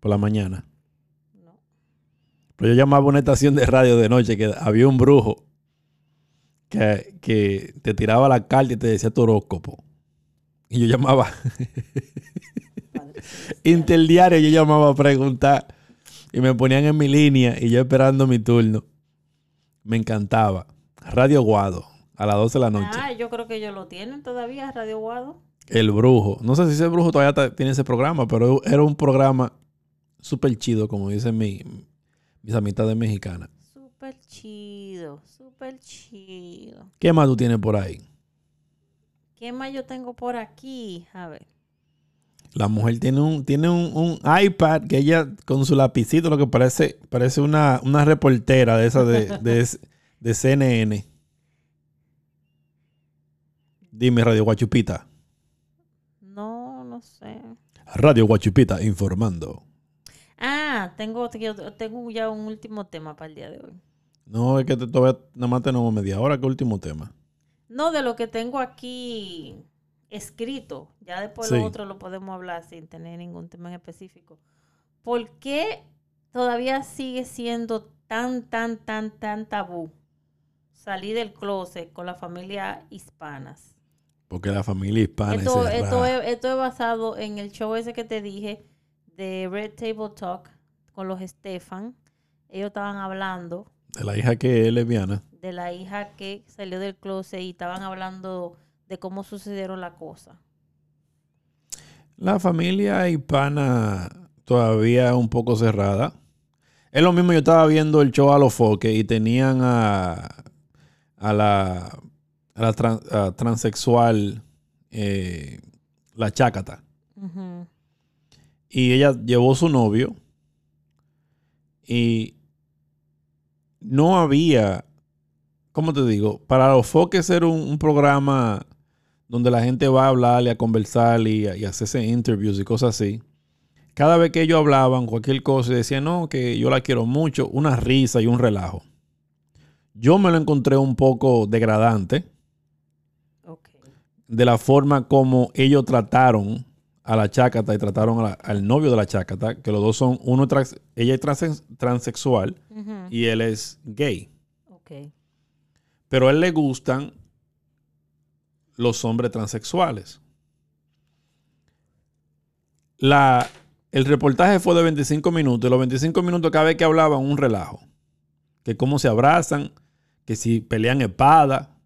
por la mañana. no. Pero yo llamaba a una estación de radio de noche que había un brujo que, que te tiraba la carta y te decía tu horóscopo. Y yo llamaba. interdiario, yo llamaba a preguntar. Y me ponían en mi línea y yo esperando mi turno. Me encantaba. Radio Guado, a las 12 de la noche. Ah, yo creo que ellos lo tienen todavía, Radio Guado. El brujo. No sé si ese brujo todavía tiene ese programa, pero era un programa súper chido, como dicen mi- mis amistades mexicanas. Súper chido, súper chido. ¿Qué más tú tienes por ahí? ¿Qué más yo tengo por aquí? A ver. La mujer tiene un, tiene un, un iPad que ella con su lapicito, lo que parece, parece una, una reportera de esa de, de, de CNN. Dime, Radio Guachupita. No, no sé. Radio Guachupita informando. Ah, tengo, tengo ya un último tema para el día de hoy. No, es que todavía nada más tenemos media hora. ¿Qué último tema? No, de lo que tengo aquí escrito. Ya después Sí. lo otro lo podemos hablar sin tener ningún tema en específico. ¿Por qué todavía sigue siendo tan, tan, tan, tan tabú salir del closet con la familia hispanas? Porque la familia hispana Esto, es esto, es, esto es basado en el show ese que te dije de Red Table Talk con los Stefan. Ellos estaban hablando De la hija que es lesbiana. de la hija que salió del closet y estaban hablando de cómo sucedieron las cosas. La familia hispana todavía un poco cerrada. Es lo mismo, yo estaba viendo el show a los foques y tenían a, a la, a la a transexual, eh, la chácata. Y ella llevó su novio y no había, ¿cómo te digo? Para los foques ser un, un programa donde la gente va a hablar y a conversar y, a- y hacerse interviews y cosas así. Cada vez que ellos hablaban cualquier cosa y decían, no, que yo la quiero mucho, una risa y un relajo. Yo me lo encontré un poco degradante de la forma como ellos trataron a la chácata y trataron a la- al novio de la chácata, que los dos son, uno trans- ella es transe- transexual y él es gay. Pero a él le gustan los hombres transexuales. La, el reportaje fue de 25 minutos los 25 minutos cada vez que hablaban un relajo. Que cómo se abrazan, que si pelean espada.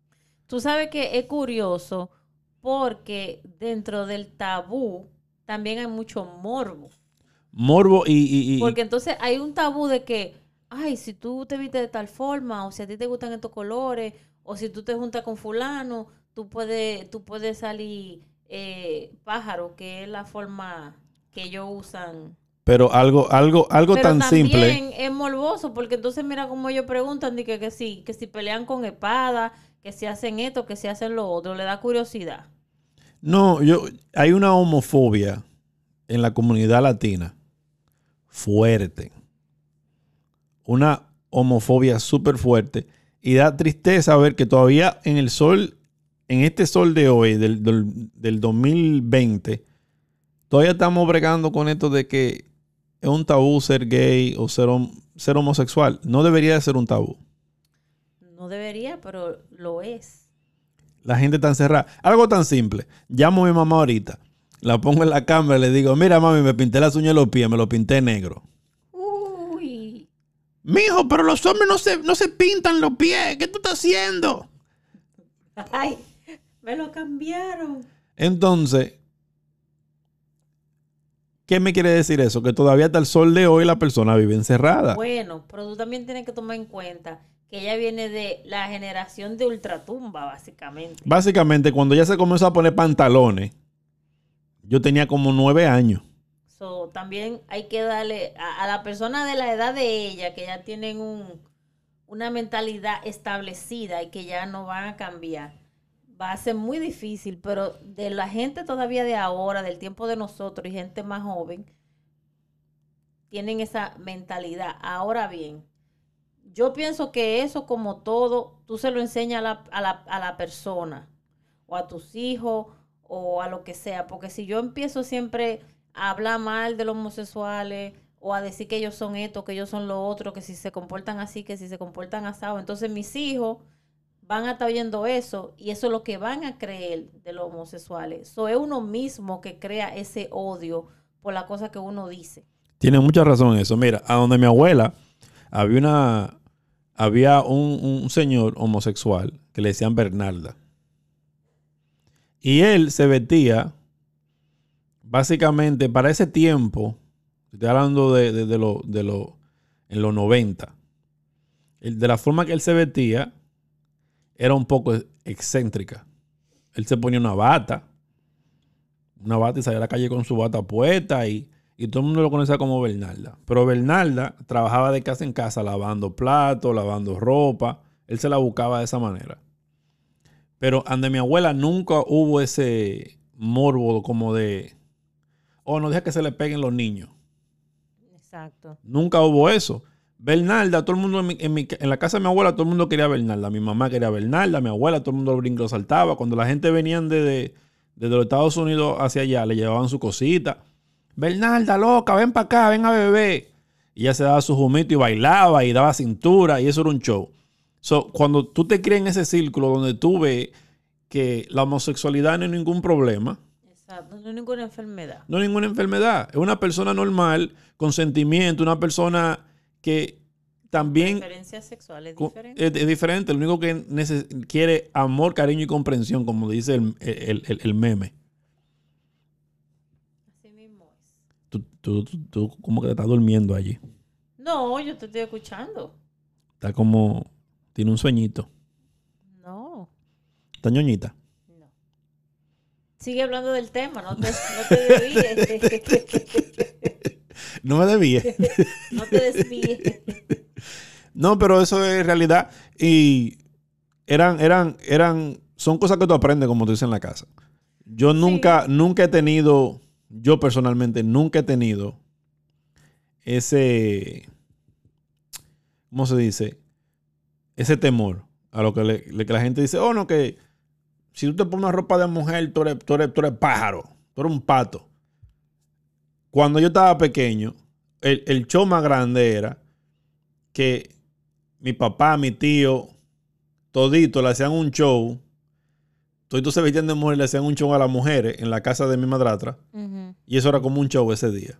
Tú sabes que es curioso porque dentro del tabú también hay mucho morbo. Morbo y... y- y- Porque entonces hay un tabú de que, ay, si tú te vistes de tal forma, o si a ti te gustan estos colores, o si tú te juntas con fulano, tú puedes, tú puedes salir eh, pájaro, que es la forma que ellos usan. pero algo, algo, algo Pero tan también simple. es morboso, porque entonces mira cómo ellos preguntan, que, que sí, que si pelean con espada, que si hacen esto, que si hacen lo otro, le da curiosidad. No, yo, hay una homofobia en la comunidad latina fuerte. Una homofobia súper fuerte. Y da tristeza ver que todavía en el sol, en este sol de hoy, del, del, del 2020, todavía estamos bregando con esto de que es un tabú ser gay o ser, hom- ser homosexual. No debería de ser un tabú. No debería, pero lo es. La gente está encerrada. Algo tan simple. Llamo a mi mamá ahorita. La pongo en la cámara y le digo, mira mami, me pinté las uñas de los pies, me lo pinté negro. Uy, Mijo, pero los hombres no se, no se pintan los pies. ¿Qué tú estás haciendo? ay, me lo cambiaron. Entonces, ¿qué me quiere decir eso? Que todavía hasta el sol de hoy la persona vive encerrada. Bueno, pero tú también tienes que tomar en cuenta que ella viene de la generación de ultratumba, básicamente. Básicamente, cuando ya se comenzó a poner pantalones, yo tenía como nueve años. So, también hay que darle a, a la persona de la edad de ella, que ya tienen un, una mentalidad establecida y que ya no van a cambiar. Va a ser muy difícil, pero de la gente todavía de ahora, del tiempo de nosotros y gente más joven, tienen esa mentalidad. Ahora bien, yo pienso que eso como todo, tú se lo enseñas a la, a la, a la persona o a tus hijos o a lo que sea, porque si yo empiezo siempre a hablar mal de los homosexuales o a decir que ellos son esto, que ellos son lo otro, que si se comportan así, que si se comportan asado, entonces mis hijos van a estar oyendo eso y eso es lo que van a creer de los homosexuales. Eso es uno mismo que crea ese odio por la cosa que uno dice. Tiene mucha razón eso. Mira, a donde mi abuela había una había un, señor homosexual que le decían Bernarda. Y él se vestía básicamente para ese tiempo, estoy hablando de, de, lo, de lo, en los 90, el- de la forma que él se vestía era un poco excéntrica. Él se ponía una bata, una bata y salía a la calle con su bata puesta y, y todo el mundo lo conocía como Bernalda. Pero Bernalda trabajaba de casa en casa lavando platos, lavando ropa. Él se la buscaba de esa manera. Pero ante mi abuela nunca hubo ese morbo como de, oh, no deja que se le peguen los niños. Exacto. Nunca hubo eso. Bernalda, todo el mundo en, mi- en mi- en la casa de mi abuela, todo el mundo quería Bernalda. Mi mamá quería Bernalda, mi abuela, todo el mundo brinco saltaba. Cuando la gente venían de, desde los Estados Unidos hacia allá, le llevaban su cosita. Bernalda, loca, ven para acá, ven a beber. Y ella se daba su jumito y bailaba y daba cintura y eso era un show. So, cuando tú te crees en ese círculo donde tú ves que la homosexualidad no es ningún problema, Exacto. No hay ninguna enfermedad. no es ninguna enfermedad. Es una persona normal, con sentimiento, una persona que también Preferencias sexuales diferentes. es, es diferente. Lo único que quiere amor, cariño y comprensión, como dice el, el- el- el meme. Así mismo es. Tú, tú- tú- tú como que te estás durmiendo allí. No, yo te estoy escuchando. Está como, tiene un sueñito. No, Está ñoñita. Sigue hablando del tema, no te, no te. No me debía. no te desvíes. No, pero eso es realidad. Y eran, eran, eran, son cosas que tú aprendes, como tú dices en la casa. Yo nunca, nunca he tenido, yo personalmente nunca he tenido ese, ¿cómo se dice? Ese temor a lo que, le- le- que la gente dice, oh, no, que si tú te pones una ropa de mujer, tú eres, tú eres, tú eres pájaro, tú eres un pato. Cuando yo estaba pequeño, el, el show más grande era que mi papá, mi tío, todito le hacían un show. Toditos se vestían de mujer y le hacían un show a las mujeres en la casa de mi madrastra. Ujú. Y eso era como un show ese día.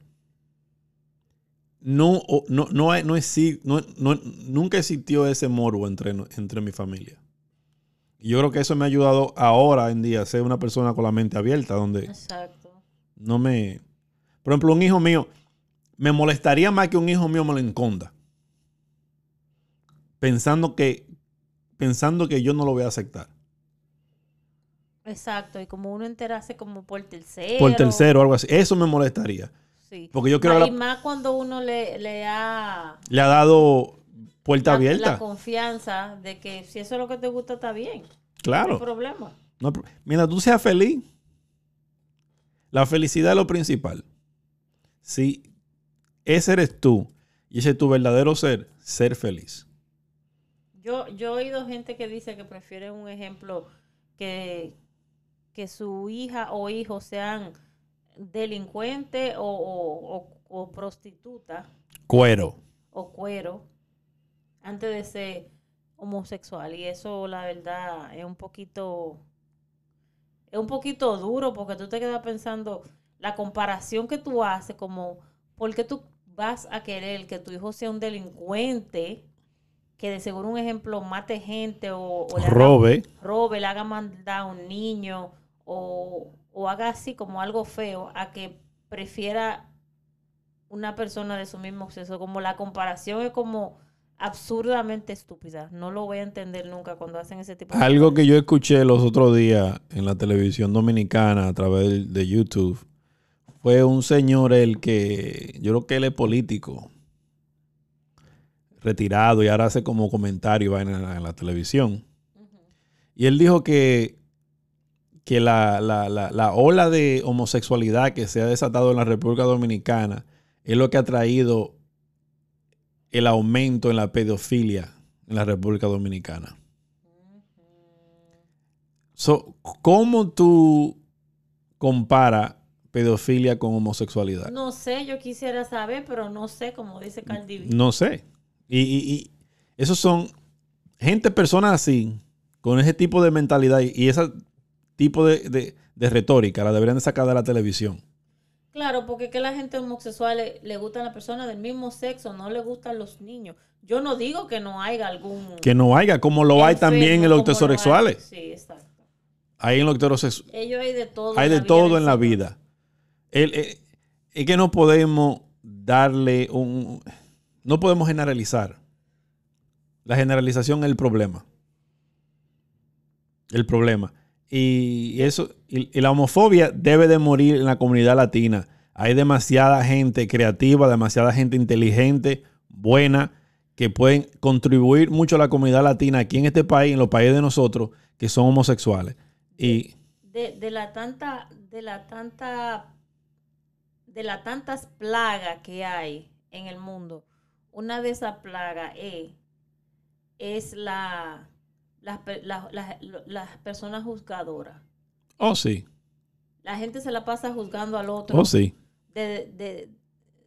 No, no, no, hay- no, no- nunca existió ese morbo entre, entre mi familia. Y yo creo que eso me ha ayudado ahora en día a ser una persona con la mente abierta, donde Exacto. no me... Por ejemplo, un hijo mío, me molestaría más que un hijo mío me lo enconda. Pensando que, pensando que yo no lo voy a aceptar. Exacto. Y como uno enterase como por tercero. Por tercero o algo así. Eso me molestaría. Sí. Porque yo la- Y más cuando uno le, le ha Le ha dado puerta la, abierta. la confianza de que si eso es lo que te gusta está bien. No hay claro. problema. No Mira, tú seas feliz. La felicidad es lo principal. Si ese eres tú y ese es tu verdadero ser, ser feliz. Yo, yo he oído gente que dice que prefiere un ejemplo que, que su hija o hijo sean delincuentes o, o, o- o prostituta Cuero. o cuero antes de ser homosexual. Y eso la verdad es un poquito es un poquito duro porque tú te quedas pensando la comparación que tú haces como ¿por qué tú vas a querer que tu hijo sea un delincuente que de seguro un ejemplo mate gente o, o le haga- Robe. robe, le haga mandar a un niño o, o haga así como algo feo a que prefiera una persona de su mismo sexo. Como la comparación es como absurdamente estúpida. No lo voy a entender nunca cuando hacen ese tipo de Algo que yo escuché los otros días en la televisión dominicana a través de YouTube fue un señor el que yo creo que él es político retirado y ahora hace como comentario en la, en la televisión. Y él dijo que, que la, la- la- la ola de homosexualidad que se ha desatado en la República Dominicana es lo que ha traído el aumento en la pedofilia en la República Dominicana. So, ¿Cómo tú comparas pedofilia con homosexualidad? No sé, yo quisiera saber, pero no sé, como dice Cardi B. No sé. Y, y- y esos son gente, personas así, con ese tipo de mentalidad y, ese tipo de, de- de retórica, la deberían de sacar de la televisión. Claro, porque que la gente homosexual le, le gustan las personas del mismo sexo, no le gustan los niños. Yo no digo que no haya algún... Que no haya, como lo hay también en los heterosexuales. Sí, exacto. Hay en los heterosexuales. Ellos hay de todo. Hay en de la todo en vida. El- eh, es que no podemos darle un... No podemos generalizar. La generalización es el problema. El problema. Y eso, y la homofobia debe de morir en la comunidad latina. Hay demasiada gente creativa, demasiada gente inteligente, buena, que pueden contribuir mucho a la comunidad latina aquí en este país, en los países de nosotros, que son homosexuales. Y De, de la tanta, de la tanta, de las tantas plagas que hay en el mundo, una de esas plagas es, es la, las, la- la- las personas juzgadoras. Oh, sí. La gente se la pasa juzgando al otro. Oh, sí. de, de-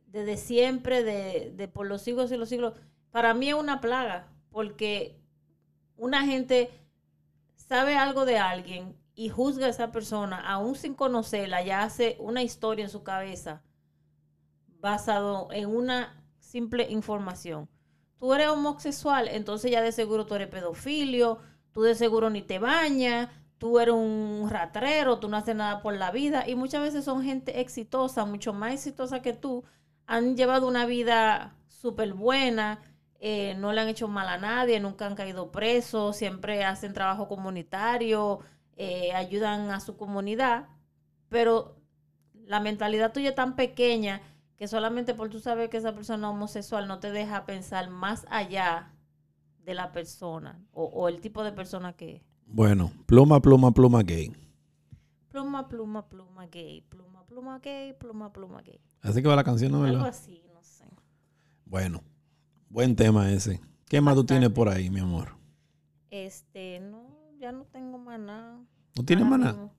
desde siempre, de, de por los siglos y los siglos, para mí es una plaga, porque una gente sabe algo de alguien y juzga a esa persona, aún sin conocerla, ya hace una historia en su cabeza basado en una simple información. Tú eres homosexual, entonces ya de seguro tú eres pedofilio, tú de seguro ni te bañas, tú eres un ratrero, tú no haces nada por la vida. Y muchas veces son gente exitosa, mucho más exitosa que tú, han llevado una vida súper buena, eh, no le han hecho mal a nadie, nunca han caído presos, siempre hacen trabajo comunitario, eh, ayudan a su comunidad, pero la mentalidad tuya es tan pequeña que solamente por tú saber que esa persona es homosexual no te deja pensar más allá de la persona o, o el tipo de persona que es. Bueno, pluma, pluma, pluma gay. Pluma, pluma, pluma gay, pluma, pluma gay, pluma, pluma gay. Así que va la canción, ¿no? Algo ¿verdad? así, no sé. Bueno, buen tema ese. ¿Qué más tú tienes por ahí, mi amor? Este, no, ya no tengo más nada. ¿No tienes Ahora más nada? mismo.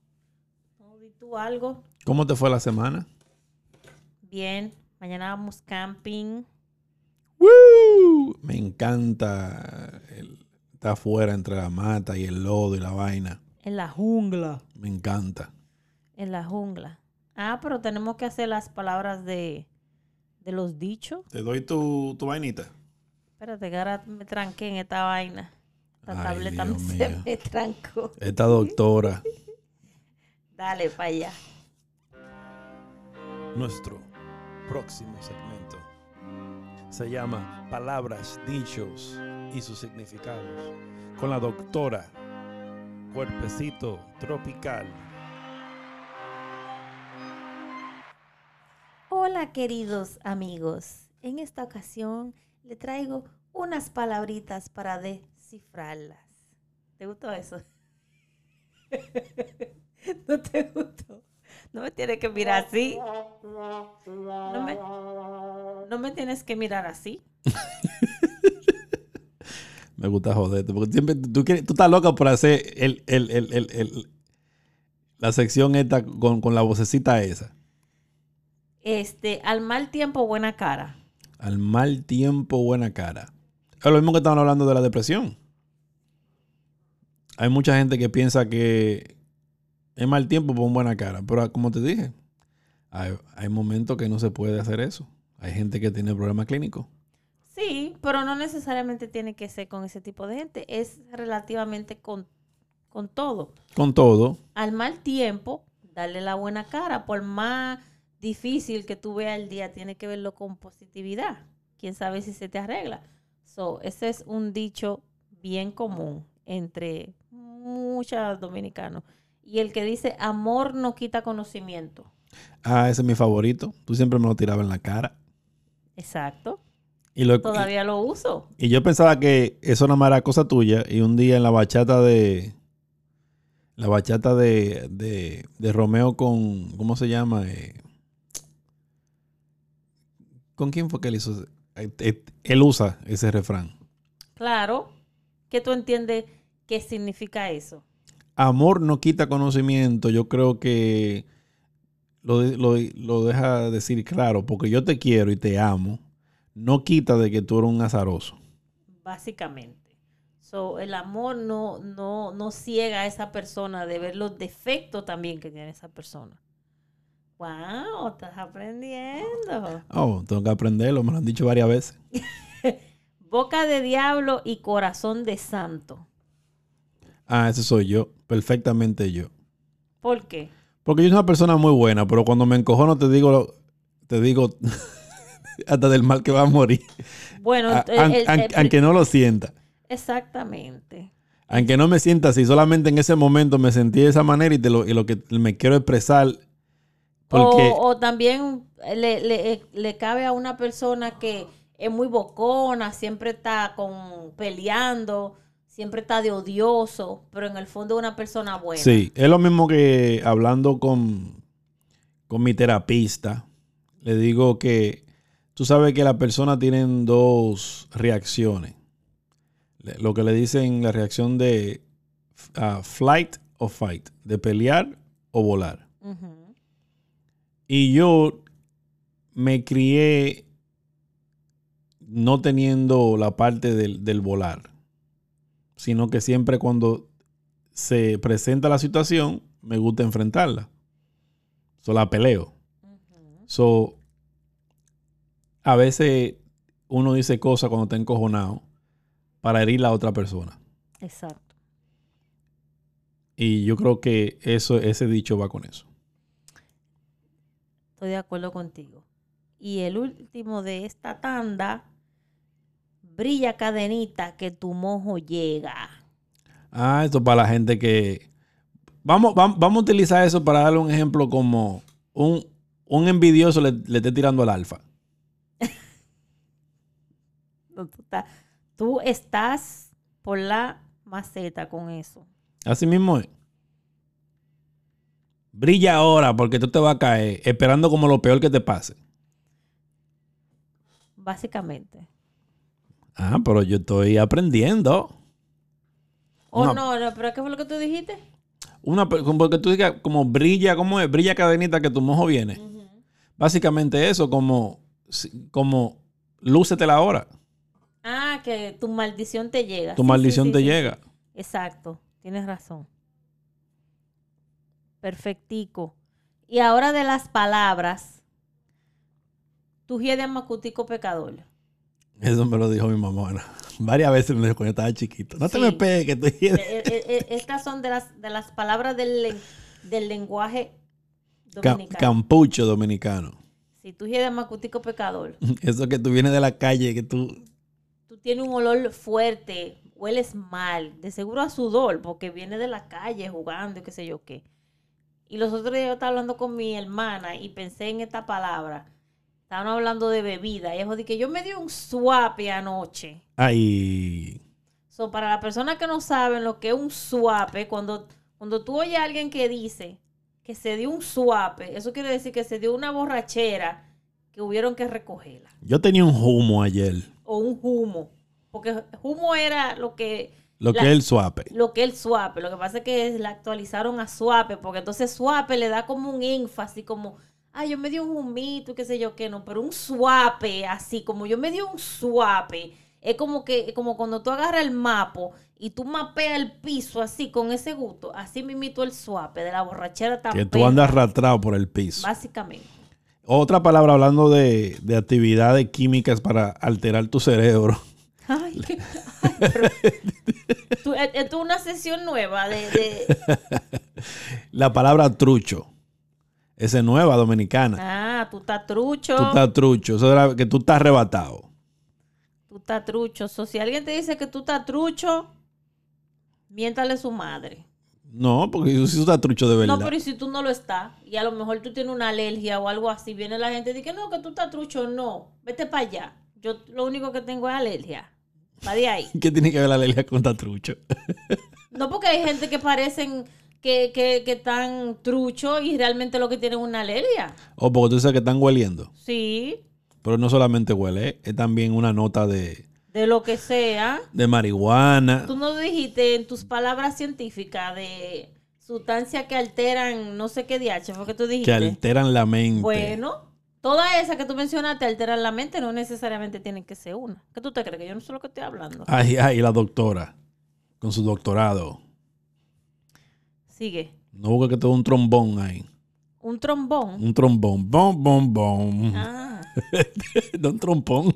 No, di tú algo. ¿Cómo te fue la semana? Bien, mañana vamos camping. ¡Woo! Me encanta el, estar afuera entre la mata y el lodo y la vaina. En la jungla. Me encanta. En la jungla. Ah, pero tenemos que hacer las palabras de, de los dichos. Te doy tu, tu vainita. Espérate, que ahora me tranqué en esta vaina. La Ay, tableta Dios se mío. me trancó. Esta doctora. Dale para allá. Nuestro próximo segmento se llama Palabras, Dichos y sus significados con la doctora Cuerpecito Tropical. Hola queridos amigos, en esta ocasión le traigo unas palabritas para descifrarlas. ¿Te gustó eso? ¿No te gustó? No me tienes que mirar así. No me, no me tienes que mirar así. Me gusta joderte, porque siempre tú, quieres- tú estás loca por hacer el, el- el- el- el- la sección esta con, con la vocecita esa. Este, al mal tiempo, buena cara. Al mal tiempo, buena cara. Es lo mismo que estaban hablando de la depresión. Hay mucha gente que piensa que es mal tiempo, pon buena cara. Pero como te dije, hay, hay momentos que no se puede hacer eso. Hay gente que tiene problemas clínicos. Sí, pero no necesariamente tiene que ser con ese tipo de gente. Es relativamente con, con todo. Con todo, Al mal tiempo, darle la buena cara. Por más difícil que tú veas el día, tiene que verlo con positividad. Quién sabe si se te arregla. So, ese es un dicho bien común entre muchos dominicanos. Y el que dice amor no quita conocimiento. ah, ese es mi favorito. Tú siempre me lo tirabas en la cara. Exacto. Y, lo, Todavía lo uso. y yo pensaba que eso más era cosa tuya. Y un día en la bachata de. La bachata de, de, de Romeo con. ¿Cómo se llama? Eh, ¿Con quién fue que él hizo? Eh, eh, Él usa ese refrán. Claro. ¿Qué tú entiendes qué significa eso? Amor no quita conocimiento. Yo creo que lo, lo, lo deja decir claro. Porque yo te quiero y te amo. No quita de que tú eres un azaroso. básicamente. So, el amor no, no, no ciega a esa persona de ver los defectos también que tiene esa persona. ¡Wow! Estás aprendiendo. Oh, tengo que aprenderlo. Me lo han dicho varias veces. Boca de diablo y corazón de santo. Ah, ese soy yo. Perfectamente yo. ¿Por qué? Porque yo soy una persona muy buena, pero cuando me encojono te digo, te digo hasta del mal que va a morir. Bueno, A- el- an- el- an- el- aunque no lo sienta. exactamente. Aunque no me sienta así, solamente en ese momento me sentí de esa manera y, te lo, y lo que me quiero expresar. Porque O, o también le, le- le cabe a una persona que es muy bocona, siempre está con peleando, siempre está de odioso, pero en el fondo es una persona buena. sí, es lo mismo que hablando con, con mi terapista. Le digo que tú sabes que las personas tienen dos reacciones. Lo que le dicen la reacción de ah, flight o fight, de pelear o volar. Y yo me crié no teniendo la parte del, del volar, sino que siempre cuando se presenta la situación, me gusta enfrentarla. So, la peleo. So, a veces uno dice cosas cuando está encojonado para herir a la otra persona. Exacto. Y yo creo que eso, ese dicho va con eso. Estoy de acuerdo contigo. Y el último de esta tanda, brilla cadenita que tu mojo llega. Ah, esto para la gente que... Vamos, vam- vamos, a utilizar eso para darle un ejemplo como un, un envidioso le, le esté tirando al alfa. No, Tú estás, tú Tú estás por la maceta con eso. Así mismo es. Brilla ahora porque tú te vas a caer esperando como lo peor que te pase. Básicamente. Ah, pero yo estoy aprendiendo. O No. no, no, pero ¿qué fue lo que tú dijiste? Una, como porque tú digas, como brilla, ¿cómo es? Brilla cadenita que tu mojo viene. Básicamente eso, como, como lúcete la hora. Ah, que tu maldición te llega. Tu Sí, maldición sí, te llega. Exacto, tienes razón. Perfectico. Y ahora de las palabras. Tu de macutico pecador. Eso me lo dijo mi mamá. varias veces me dijo cuando yo estaba chiquito. No te me pegues, que estoy... Eh, eh, eh, Estas son de las, de las palabras del, del lenguaje Ca- dominicano. campucho dominicano. Si tú de macutico pecador, Eso que tú vienes de la calle, que tú... tú tienes un olor fuerte, hueles mal, de seguro a sudor, porque viene de la calle jugando y qué sé yo qué. Y los otros días yo estaba hablando con mi hermana y pensé en esta palabra. Estaban hablando de bebida. Y ella dijo que yo me di un suape anoche. Ay, So, para las personas que no saben lo que es un suape, cuando, cuando tú oyes a alguien que dice que se dio un suape, eso quiere decir que se dio una borrachera que hubieron que recogerla. yo tenía un humo ayer. O un humo. Porque humo era lo que Lo La- que es el suape. lo que es el suape. Lo que pasa es que la actualizaron a suape, porque entonces suape le da como un énfasis, como, ay, yo me di un humito qué sé yo qué, no, pero un suape, así como yo me di un suape, es como que, como cuando tú agarras el mapo y tú mapeas el piso así, con ese gusto, así mimito el suape de la borrachera tan Que tú andas arrastrado por el piso. Básicamente. Otra palabra hablando de, de actividades químicas para alterar tu cerebro. Ay, qué- ay, pero- Tú- e- Esto es una sesión nueva de- de, La palabra trucho. Esa es nueva, dominicana. Ah, tú estás trucho. Tú estás trucho. Eso era que tú estás arrebatado. Tú estás trucho. So, si alguien te dice que tú estás trucho, miéntale su madre. No, porque si tú estás trucho de verdad. No, pero ¿y si tú no lo estás? Y a lo mejor tú tienes una alergia o algo así. Viene la gente y dice, no, que tú estás trucho. No, vete para allá. Yo lo único que tengo es alergia. Va de ahí. ¿Qué tiene que ver la alergia con estar trucho? No porque hay gente que parecen que, que, que están trucho y realmente lo que tienen es una alergia. O porque tú dices que están hueliendo. Sí, Pero no solamente huele, ¿eh? es también una nota de, de lo que sea. de marihuana. Tú no dijiste en tus palabras científicas de sustancias que alteran no sé qué DH, fue que tú Que dijiste. alteran la mente. Bueno, todas esas que tú mencionaste alteran la mente, no necesariamente tienen que ser una. ¿Qué tú te crees? Que yo no sé lo que estoy hablando. Ay, ay, la doctora. Con su doctorado. Sigue. No busca que todo un trombón ahí. Un trombón. Un trombón. Bom, bom, bom. Ah, No un trompón.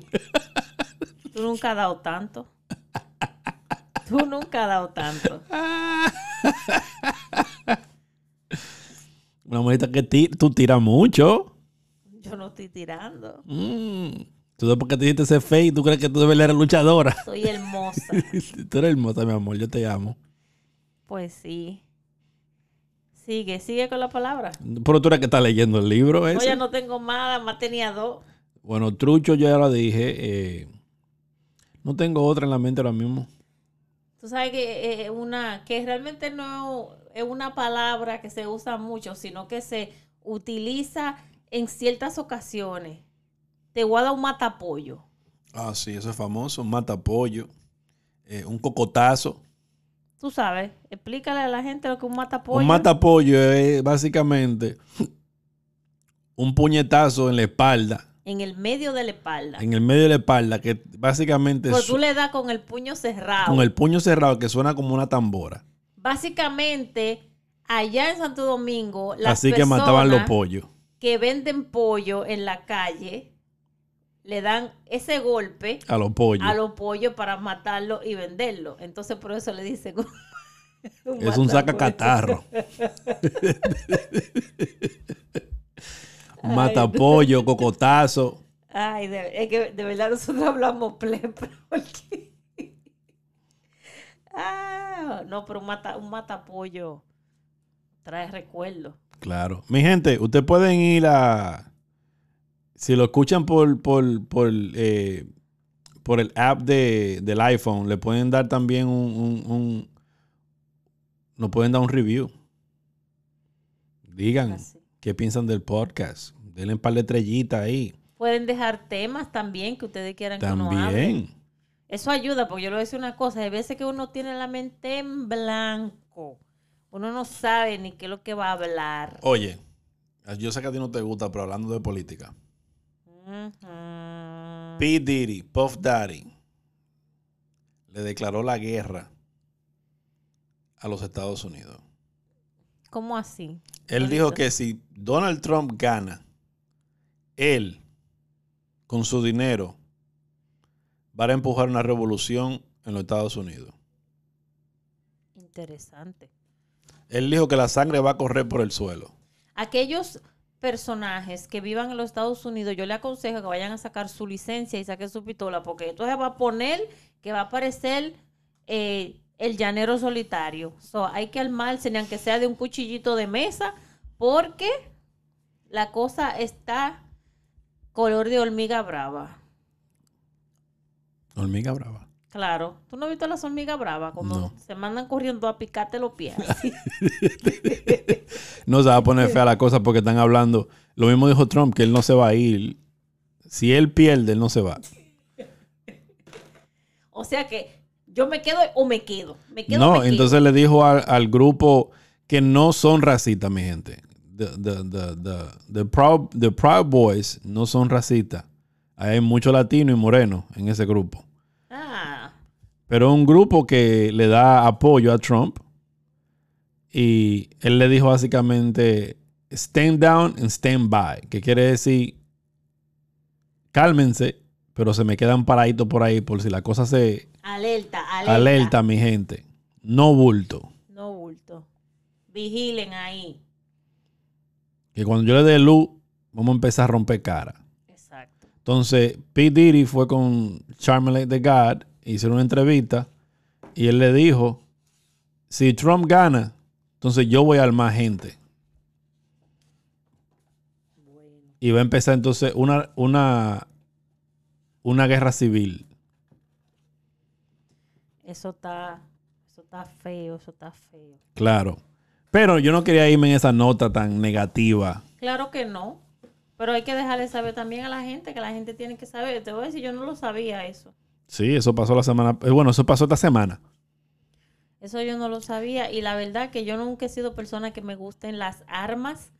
tú nunca has dado tanto. Tú nunca has dado tanto. Una mujerita que ti- tú tiras mucho. Yo no estoy tirando. Mm. Tú después que te hiciste ese fake, tú crees que tú de verdad eres luchadora. Soy hermosa. tú eres hermosa, mi amor. Yo te amo. Pues sí. Sigue, sigue con la palabra. Pero tú eres que estás leyendo el libro No, ese. ya no tengo más, más tenía dos. Bueno, trucho yo ya lo dije. eh, no tengo otra en la mente ahora mismo. Tú sabes que eh, una que realmente no es una palabra que se usa mucho, sino que se utiliza en ciertas ocasiones. Te voy a dar un matapollo. Ah, sí, eso es famoso. Un matapollo. eh, un cocotazo. Tú sabes, explícale a la gente lo que un matapollo. Un matapollo es básicamente un puñetazo en la espalda. en el medio de la espalda. En el medio de la espalda, que básicamente Pues tú le das con el puño cerrado. con el puño cerrado, que suena como una tambora. Básicamente, allá en Santo Domingo, las Así que mataban los pollos. que venden pollo en la calle le dan ese golpe A los pollos. a los pollos para matarlo y venderlo. Entonces por eso le dicen es un sacacatarro. Un matapollo, cocotazo. Ay, de, es que de verdad nosotros hablamos plepra. porque- ah, no, pero un, mata, un matapollo trae recuerdo. Claro. Mi gente, ustedes pueden ir a. Si lo escuchan por, por, por, eh, por el app de, del iPhone, le pueden dar también un, un, un- nos pueden dar un review. Digan Así. qué piensan del podcast. Denle un par de estrellitas ahí. Pueden dejar temas también que ustedes quieran que uno hable. También. Eso ayuda, porque yo le voy a decir una cosa, hay veces que uno tiene la mente en blanco. Uno no sabe ni qué es lo que va a hablar. Oye, yo sé que a ti no te gusta, pero hablando de política. P. Diddy, Puff Daddy, le declaró la guerra a los Estados Unidos. ¿Cómo así? Él dijo que si Donald Trump gana, él, con su dinero, va a empujar una revolución en los Estados Unidos. Interesante. Él dijo que la sangre va a correr por el suelo. Aquellos personajes que vivan en los Estados Unidos, yo le aconsejo que vayan a sacar su licencia y saquen su pistola, porque entonces va a poner que va a aparecer eh, el llanero solitario. So, hay que armarse, ni aunque sea de un cuchillito de mesa, porque la cosa está color de hormiga brava. Hormiga brava. Claro, ¿tú no has visto las hormigas bravas cuando No. se mandan corriendo a picarte los pies? No se va a poner fea la cosa porque están hablando. Lo mismo dijo Trump, que él no se va a ir. Si él pierde, él no se va. o sea que yo me quedo o me quedo. Me quedo No, me quedo. entonces le dijo al, al grupo que no son racistas, mi gente. The, the, the, the, the Proud, the Proud Boys no son racistas. Hay mucho latino y moreno en ese grupo. Pero un grupo que le da apoyo a Trump. Y él le dijo básicamente, stand down and stand by. Que quiere decir, cálmense, pero se me quedan paraditos por ahí por si la cosa se alerta, alerta. alerta, mi gente. No bulto. No bulto. Vigilen ahí. Que cuando yo le dé luz, vamos a empezar a romper cara. Exacto. Entonces, P. Diddy fue con Charmaine the God, hicieron una entrevista y él le dijo, si Trump gana, entonces yo voy a armar gente. Y va a empezar entonces una, una, una guerra civil. Eso está, eso está feo, eso está feo. Claro. Pero yo no quería irme en esa nota tan negativa. Claro que no. Pero hay que dejarle saber también a la gente que la gente tiene que saber. Te voy a decir, yo no lo sabía eso. Sí, eso pasó la semana. eh, Bueno, eso pasó esta semana. Eso yo no lo sabía. Y la verdad que yo nunca he sido persona que me gusten las armas.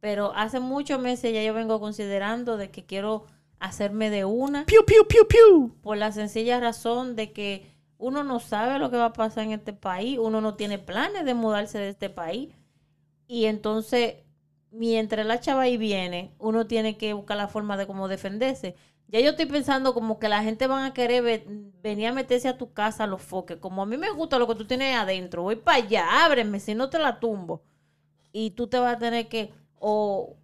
Pero hace muchos meses ya yo vengo considerando de que quiero hacerme de una. Piu, piu, piu, piu. Por la sencilla razón de que uno no sabe lo que va a pasar en este país. Uno no tiene planes de mudarse de este país. Y entonces, mientras la chava ahí viene, uno tiene que buscar la forma de cómo defenderse. Ya yo estoy pensando como que la gente van a querer ve- venir a meterse a tu casa a los foques. Como a mí me gusta lo que tú tienes adentro. Voy para allá, ábreme, si no te la tumbo. Y tú te vas a tener que o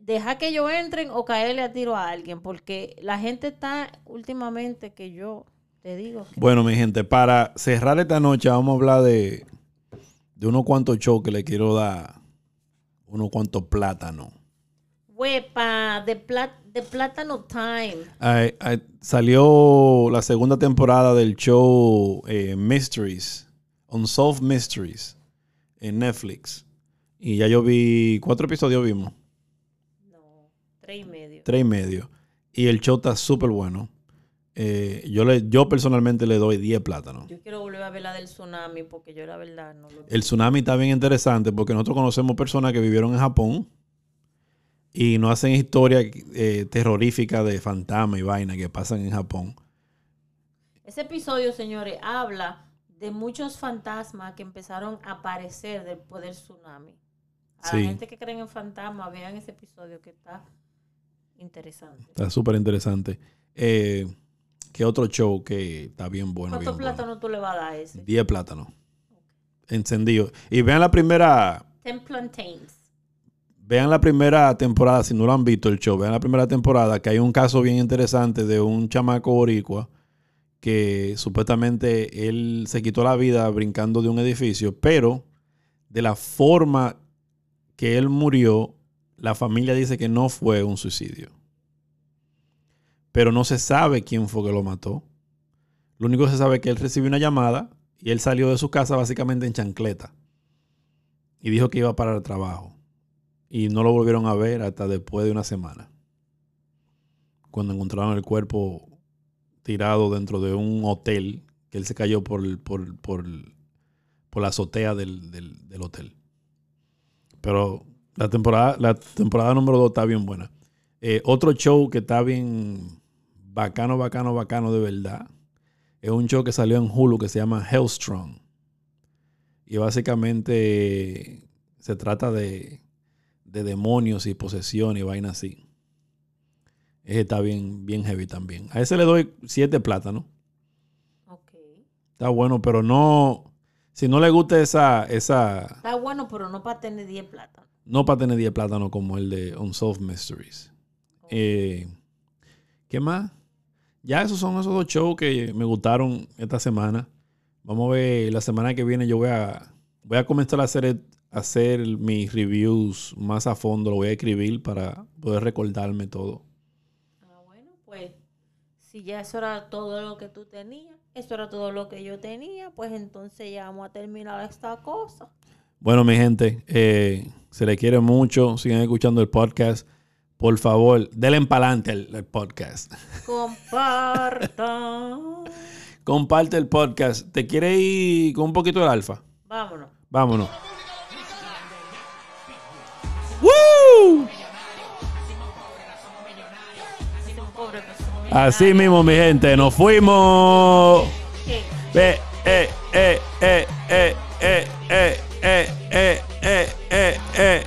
dejar que ellos entren o caerle a tiro a alguien. Porque la gente está últimamente que yo te digo que... Bueno, mi gente, para cerrar esta noche vamos a hablar de, de unos cuantos shows que le quiero dar unos cuantos plátanos. Huepa, de, plat- de plátano time. Salió la segunda temporada del show eh, Mysteries, Unsolved Mysteries, en Netflix. Y ya yo vi, cuatro episodios vimos, No, tres y medio. tres y medio. Y el show está súper bueno. Eh, yo, le, yo personalmente le doy 10 plátanos. Yo quiero volver a ver la del tsunami porque yo la verdad no lo El tsunami está bien interesante porque nosotros conocemos personas que vivieron en Japón y nos hacen historias eh, terroríficas de fantasmas y vainas que pasan en Japón. Ese episodio, señores, habla de muchos fantasmas que empezaron a aparecer después del tsunami. A Sí. la gente que creen en fantasmas, vean ese episodio que está interesante. Está súper interesante. Eh, ¿Qué otro show que está bien bueno? ¿Cuántos bueno? plátanos tú le vas a dar a ese? 10 plátanos. Encendido. Y vean la primera. Ten plantains. Vean la primera temporada, si no lo han visto el show, vean la primera temporada, que hay un caso bien interesante de un chamaco boricua que supuestamente él se quitó la vida brincando de un edificio, pero de la forma que él murió, la familia dice que no fue un suicidio. pero no se sabe quién fue que lo mató. Lo único que se sabe es que él recibió una llamada y él salió de su casa básicamente en chancleta. Y dijo que iba para el trabajo. Y no lo volvieron a ver hasta después de una semana. Cuando encontraron el cuerpo tirado dentro de un hotel, que él se cayó por, por, por, por la azotea del, del- del hotel. Pero la temporada, la temporada número 2 está bien buena. Eh, otro show que está bien bacano, bacano, bacano de verdad. Es un show que salió en Hulu que se llama Hellstrong. Y básicamente se trata de, de demonios y posesión y vaina así. Ese está bien, bien heavy también. A ese le doy siete plátanos. Ok. Está bueno, pero no. Si no le gusta esa, esa. Está bueno, pero no para tener 10 plátanos. No para tener 10 plátanos como el de Unsolved Mysteries. Eh, ¿Qué más? Ya esos son esos dos shows que me gustaron esta semana. Vamos a ver, la semana que viene yo voy a, voy a comenzar a hacer, hacer mis reviews más a fondo. Lo voy a escribir para poder recordarme todo. Ah, bueno, pues si ya eso era todo lo que tú tenías, eso era todo lo que yo tenía, pues entonces ya vamos a terminar esta cosa. Bueno, mi gente, eh, se le quiere mucho. Sigan escuchando el podcast. Por favor, denle pa'lante al, al podcast. Compartan. Comparte el podcast. ¿Te quiere ir con un poquito de alfa? Vámonos. Vámonos. Así mismo, mi gente, nos fuimos. Eh, eh, eh, eh, eh, eh, eh, eh, eh, eh, eh.